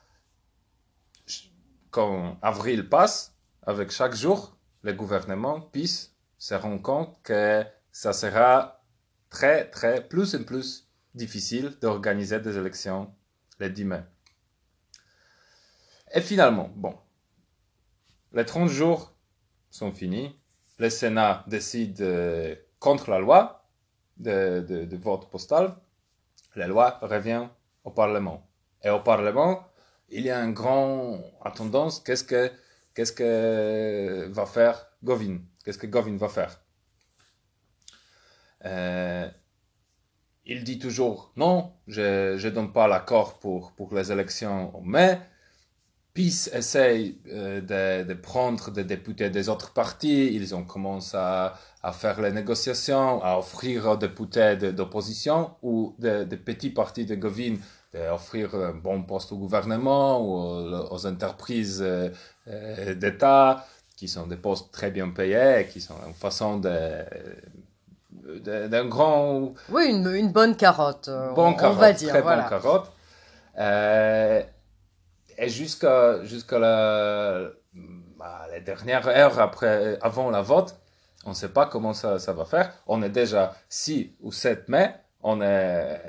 quand avril passe, avec chaque jour, le gouvernement puisse se rendre compte que ça sera très, très, plus et plus difficile d'organiser des élections le 10 mai. Et finalement, bon, les 30 jours sont finis. Le Sénat décide euh, contre la loi de, vote postal. La loi revient au Parlement. Et au Parlement, il y a un grand tendance. Qu'est-ce que, qu'est-ce que va faire Govin? Qu'est-ce que Govin va faire? Euh, Il dit toujours non, je ne donne pas l'accord pour, pour les élections en mai PIS essaye euh, de, de, prendre des députés des autres partis. Ils ont commencé à, à faire les négociations, à offrir aux députés d'opposition ou des de petits partis de Govin d'offrir un bon poste au gouvernement ou aux, aux entreprises euh, euh d'État, qui sont des postes très bien payés, qui sont une façon de d'un grand... Oui, une, une bonne carotte, bon on, carotte, on va dire. Très voilà. bonne carotte. Euh, et jusqu'à jusqu'à la, bah, les dernières heures après, avant la vote, on ne sait pas comment ça, ça va faire. On est déjà 6 ou 7 mai. On est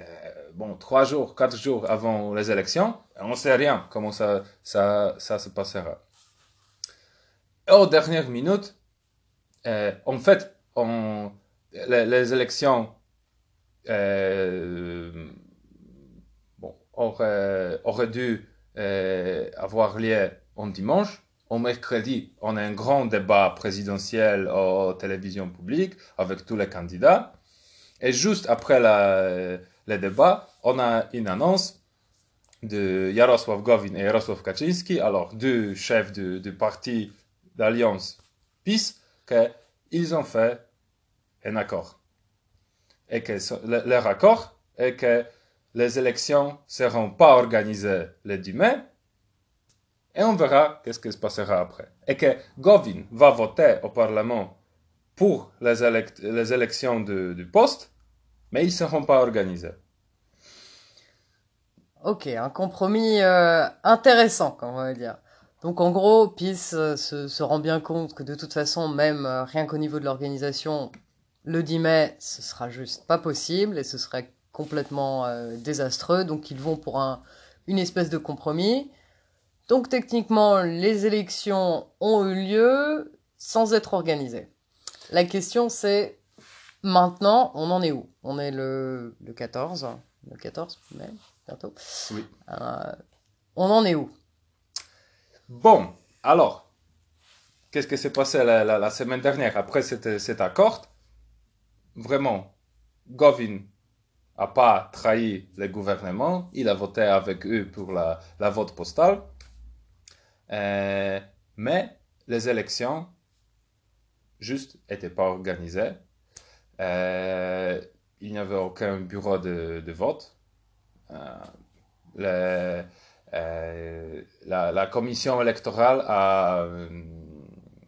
bon, 3 jours, 4 jours avant les élections. On ne sait rien comment ça, ça, ça se passera. Et aux dernières minutes, euh, en fait, on, les, élections euh, auraient dû euh, avoir lieu en dimanche. Au mercredi, on a un grand débat présidentiel aux télévisions publiques avec tous les candidats. Et juste après la, le débat, on a une annonce de Jarosław Gowin et Jarosław Kaczynski, alors deux chefs du parti d'alliance PiS, qu'ils ont fait un accord. Et que leur accord est que les élections seront pas organisées le 10 mai, et on verra qu'est-ce qui se passera après. Et que Govin va voter au Parlement pour les, les élections du, poste, mais ils ne seront pas organisés. Ok, un compromis euh, intéressant, on va dire. Donc en gros, PIS euh, se, rend bien compte que de toute façon, même euh, rien qu'au niveau de l'organisation, le 10 mai, ce sera juste pas possible et ce serait complètement désastreux. Donc ils vont pour un, une espèce de compromis. Donc techniquement, les élections ont eu lieu sans être organisées. La question c'est maintenant, on en est où? On est le, le 14, le 14 mai, bientôt. Oui. Euh, on en est où? Bon, alors, qu'est-ce qui s'est passé la, la, la, semaine dernière après cet, cet accord? Vraiment, Govin n'a pas trahi le gouvernement, il a voté avec eux pour la, la vote postale. Euh, mais les élections, juste, n'étaient pas organisées. Euh, il n'y avait aucun bureau de, vote. Euh, le, la, la, commission électorale a,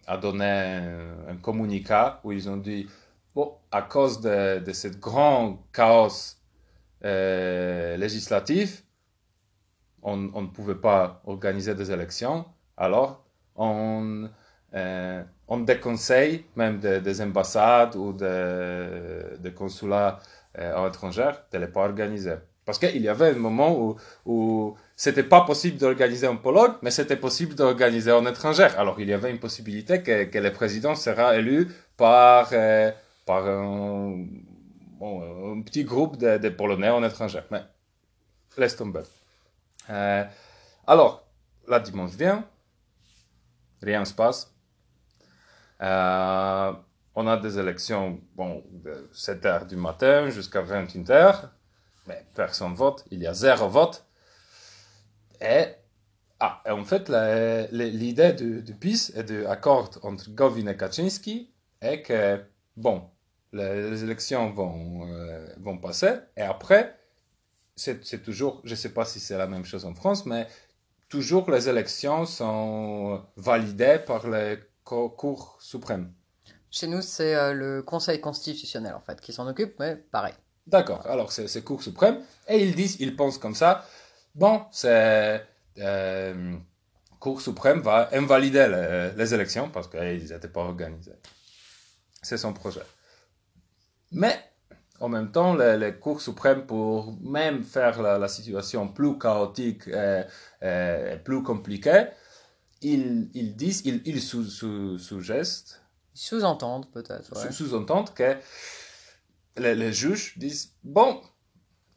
a donné un, un, communiqué où ils ont dit bon, à cause de, de ce grand chaos euh, législatif, on, on, ne pouvait pas organiser des élections. Alors, on, euh, on déconseille même de, des ambassades ou des de consulats euh, étrangers de ne pas organiser. Parce qu'il y avait un moment où, où c'était pas possible d'organiser en Pologne, mais c'était possible d'organiser en étranger. Alors il y avait une possibilité que, que le président sera élu par, euh, par un petit groupe de, de Polonais en étranger. Mais laisse tomber. Euh, alors, la dimanche vient, rien ne se passe. Euh, on a des élections bon, de 7 h du matin jusqu'à 21 h, mais personne vote, il y a zéro vote. Et, ah, et en fait, l'idée du, du PIS et de l'accord entre Govin et Kaczynski est que, bon, les, élections vont, euh, vont passer, et après, c'est toujours, je ne sais pas si c'est la même chose en France, mais toujours les élections sont validées par les cours suprêmes. Chez nous, c'est euh, le Conseil constitutionnel, en fait, qui s'en occupe, mais pareil. D'accord, alors c'est Cour suprême, et ils disent, ils pensent comme ça, bon, c'est... Euh, Cour suprême va invalider les, les élections parce qu'ils n'étaient pas organisés. C'est son projet. Mais en même temps, les, cours suprêmes, pour même faire la, situation plus chaotique et, plus compliquée, ils, ils disent, ils, ils sous, sous, sous-gestent. Sous-entendent peut-être. Sous-entendent que les, les, juges disent, bon,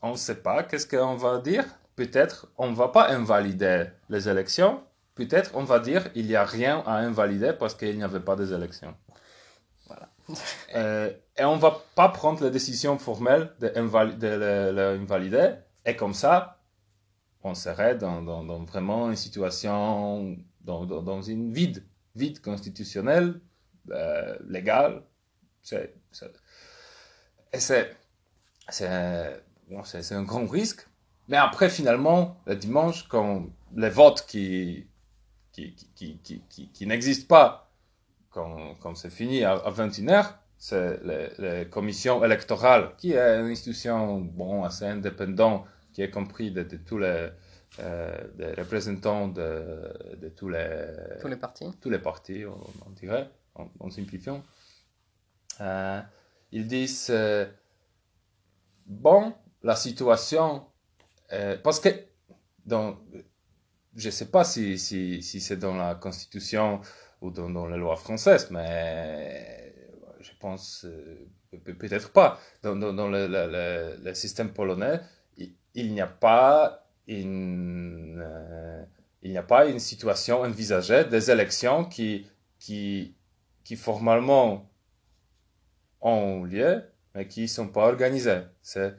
on ne sait pas, qu'est-ce qu'on va dire? Peut-être on ne va pas invalider les élections, peut-être on va dire, il n'y a rien à invalider parce qu'il n'y avait pas des élections. <laughs> Euh, et on va pas prendre la décision formelle de, l'invalider. Et comme ça, on serait dans, dans, vraiment une situation, dans, dans, une vide, vide constitutionnelle, euh, légale. C'est, c'est, c'est, un grand risque. Mais après, finalement, le dimanche, quand les votes qui, qui, qui, qui, n'existent pas quand, c'est fini à, 21h, c'est la commission électorale, qui est une institution bon, assez indépendante, qui est compris de, tous les, euh, représentants de, de, tous, les, tous les partis, tous les partis on, dirait, en, simplifiant. Euh, ils disent, euh, bon, la situation, parce que dans, je ne sais pas si, si, si c'est dans la Constitution ou dans, dans, la loi française, mais je pense euh, peut-être pas. Dans, dans, le, le, le, système polonais, il, n'y a pas une, euh, il n'y a pas une situation envisagée des élections qui, qui, qui formellement ont lieu, mais qui ne sont pas organisées. C'est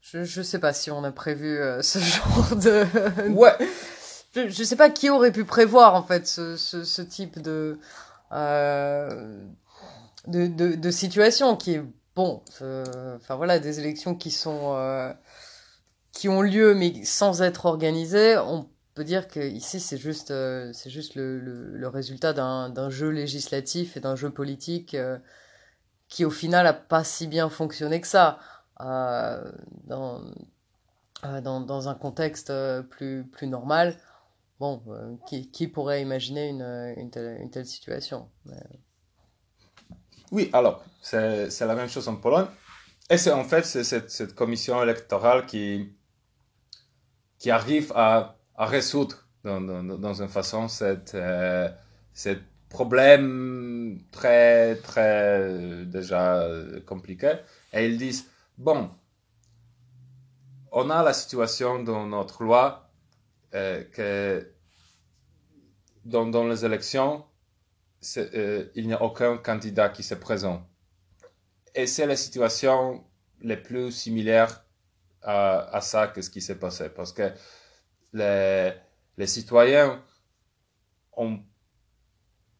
je ne sais pas si on a prévu euh, ce <laughs> genre de. Ouais <laughs> je, ne sais pas qui aurait pu prévoir en fait ce, ce, ce type de, euh, de, de, de, situation qui est bon. Enfin voilà, des élections qui sont euh, qui ont lieu mais sans être organisées. On peut dire que ici c'est juste euh, c'est juste le, le, résultat d'un jeu législatif et d'un jeu politique euh, qui au final a pas si bien fonctionné que ça. Euh, dans, dans, dans, un contexte plus, plus normal, bon, qui, qui, pourrait imaginer une, une telle, situation? Oui, alors, c'est la même chose en Pologne. Et c'est en fait cette, cette, commission électorale qui, qui arrive à, à résoudre dans, dans, dans, une façon cette, euh, problème très, très déjà compliqué. Et ils disent, bon, on a la situation dans notre loi euh, que dans, dans, les élections, euh, il n'y a aucun candidat qui se présente. Et c'est la situation la plus similaire à, à ça que ce qui s'est passé. Parce que les, les citoyens n'ont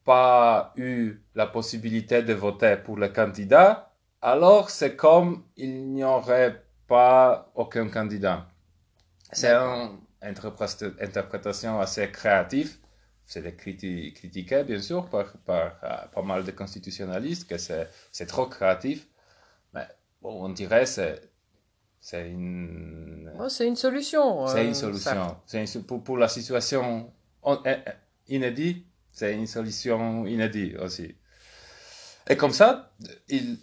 pas eu la possibilité de voter pour le candidat, alors c'est comme il n'y aurait pas aucun candidat. C'est un, interprétation assez créative. C'est critiqué, bien sûr, par, par euh, pas mal de constitutionnalistes, que c'est trop créatif. Mais bon, on dirait que c'est une... c'est une solution. C'est une euh, solution. pour, pour, la situation inédite, c'est une solution inédite aussi. Et comme ça, il,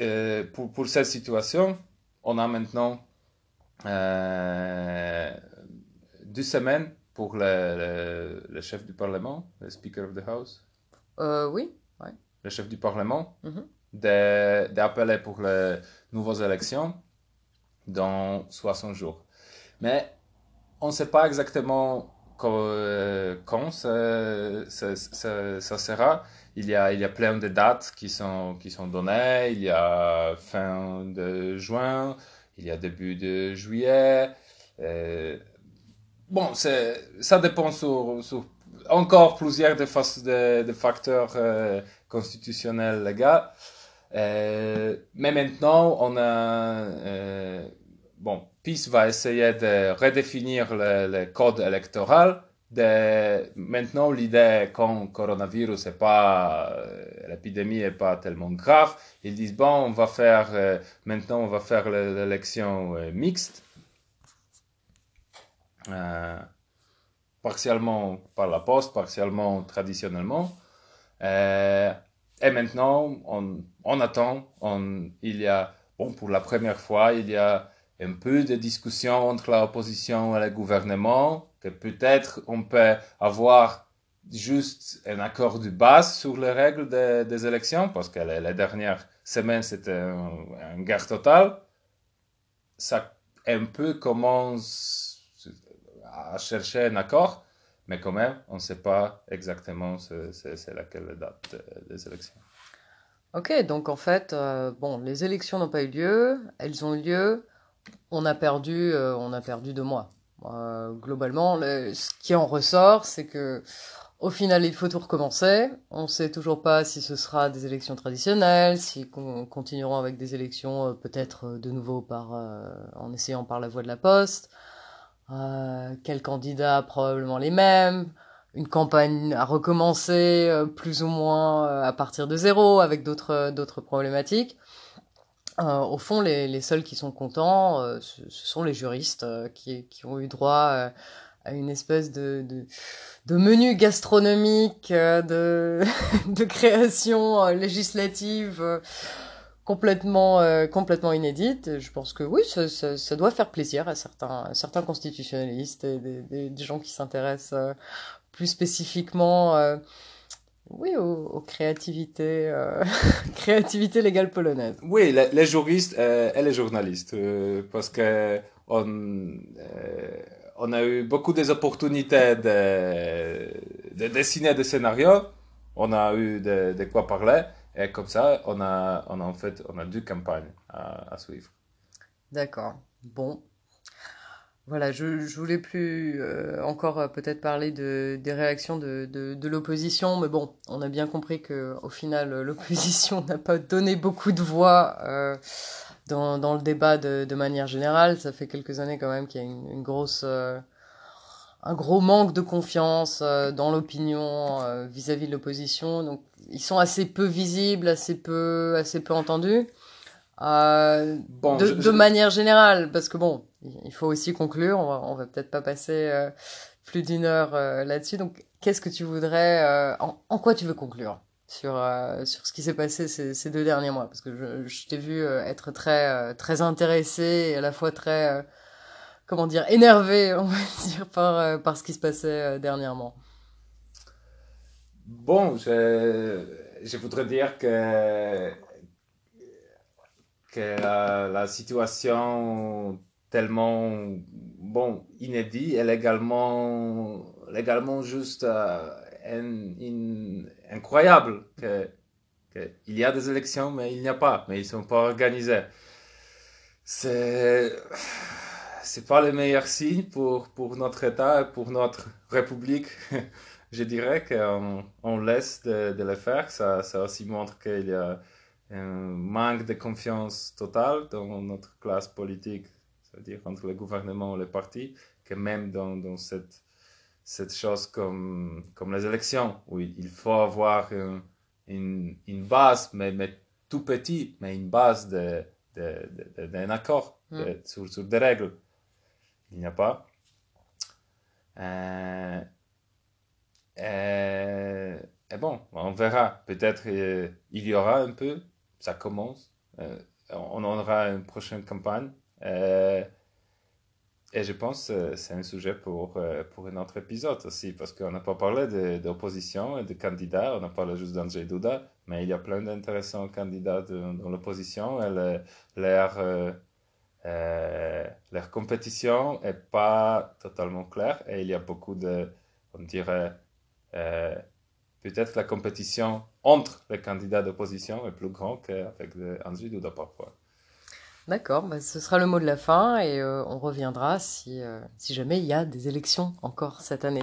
euh, pour, pour cette situation, on a maintenant euh, deux semaines pour le, le, chef du Parlement, le Speaker of the House euh, Oui, Le chef du Parlement, mm-hmm. d'appeler pour les nouvelles élections dans 60 jours. Mais on ne sait pas exactement quand, ça, sera. Il y, a, plein de dates qui sont, données. Il y a fin de juin, il y a début de juillet. Euh, bon, ça dépend sur, encore plusieurs de, facteurs euh, constitutionnels légaux. Euh, mais maintenant, on a bon, PIS va essayer de redéfinir le, code électoral. Maintenant, l'idée, quand coronavirus n'est pas, euh, l'épidémie n'est pas tellement grave, ils disent, bon, on va faire, euh, maintenant, on va faire l'élection euh, mixte, partiellement par la poste, partiellement traditionnellement. Et maintenant, on, attend, il y a, bon, pour la première fois, il y a un peu de discussion entre l'opposition et le gouvernement, que peut-être on peut avoir juste un accord de base sur les règles des élections, parce que la, dernière semaine c'était une guerre totale. Ça un peu commence à chercher un accord, mais quand même, on ne sait pas exactement c'est laquelle date des élections. Ok, donc en fait, euh, bon, les élections n'ont pas eu lieu, elles ont eu lieu on a perdu, euh, on a perdu deux mois. Euh, globalement, ce qui en ressort, c'est que au final, il faut tout recommencer. On ne sait toujours pas si ce sera des élections traditionnelles, si on continueront avec des élections euh, peut-être de nouveau en essayant par la voie de la poste. Quels candidats Probablement les mêmes. Une campagne à recommencer plus ou moins à partir de zéro avec d'autres d'autres problématiques. Euh, au fond, les, les, seuls qui sont contents, euh, ce, sont les juristes euh, qui, qui, ont eu droit à une espèce de, de, de menu gastronomique, de, <laughs> de création législative complètement, complètement inédite. Je pense que oui, ça, doit faire plaisir à certains, certains constitutionnalistes et des, des gens qui s'intéressent plus spécifiquement oui, aux, créativités, euh, <laughs> créativité légale polonaise. Oui, les, juristes euh, et les journalistes, euh, parce que on, on a eu beaucoup d'opportunités de, de dessiner des scénarios, on a eu de, quoi parler, et comme ça, on a, en fait, on a deux campagnes à, suivre. D'accord. Bon, voilà, je, voulais plus euh, encore euh, peut-être parler de, des réactions de, l'opposition, mais bon, on a bien compris que au final, euh, l'opposition <laughs> n'a pas donné beaucoup de voix dans, le débat de, manière générale. Ça fait quelques années quand même qu'il y a une grosse, un gros manque de confiance dans l'opinion vis-à-vis de l'opposition. Donc, ils sont assez peu visibles, assez peu, assez peu entendus. Euh, bon, de, de manière générale, parce que bon, il faut aussi conclure. On va, on va peut-être pas passer euh, plus d'une heure euh, là-dessus. Donc, qu'est-ce que tu voudrais, euh, en, en, quoi tu veux conclure sur sur ce qui s'est passé ces, ces, deux derniers mois? Parce que je, je t'ai vu être très très intéressé et à la fois très comment dire énervé, <laughs> on va dire par par ce qui se passait dernièrement. Bon, je je voudrais dire que que la, situation tellement bon inédit et légalement légalement juste euh, incroyable que, que, il y a des élections mais il n'y a pas mais ils sont pas organisés c'est c'est pas le meilleur signe pour pour notre État et pour notre République <laughs> je dirais qu'on on laisse de, de, le faire ça ça aussi montre qu'il y a un manque de confiance totale dans notre classe politique c'est-à-dire entre le gouvernement et les partis, que même dans, dans cette, cette chose comme, comme les élections, où il faut avoir une, une, une base, mais, mais, tout petit, mais une base d'un de, accord mm. sur, sur, des règles. Il n'y a pas. Euh, et, et, bon, on verra. Peut-être euh, il y aura un peu, ça commence. Euh, on aura une prochaine campagne. Euh, et je pense que c'est un sujet pour, pour un autre épisode aussi, parce qu'on n'a pas parlé d'opposition et de candidats, on a parlé juste d'Andrzej Duda, mais il y a plein d'intéressants candidats dans l'opposition et leur, compétition n'est pas totalement claire et il y a beaucoup de, on dirait, peut-être la compétition entre les candidats d'opposition est plus grande qu'avec Andrzej Duda parfois. D'accord, bah, ce sera le mot de la fin et euh, on reviendra si, euh, si jamais il y a des élections encore cette année.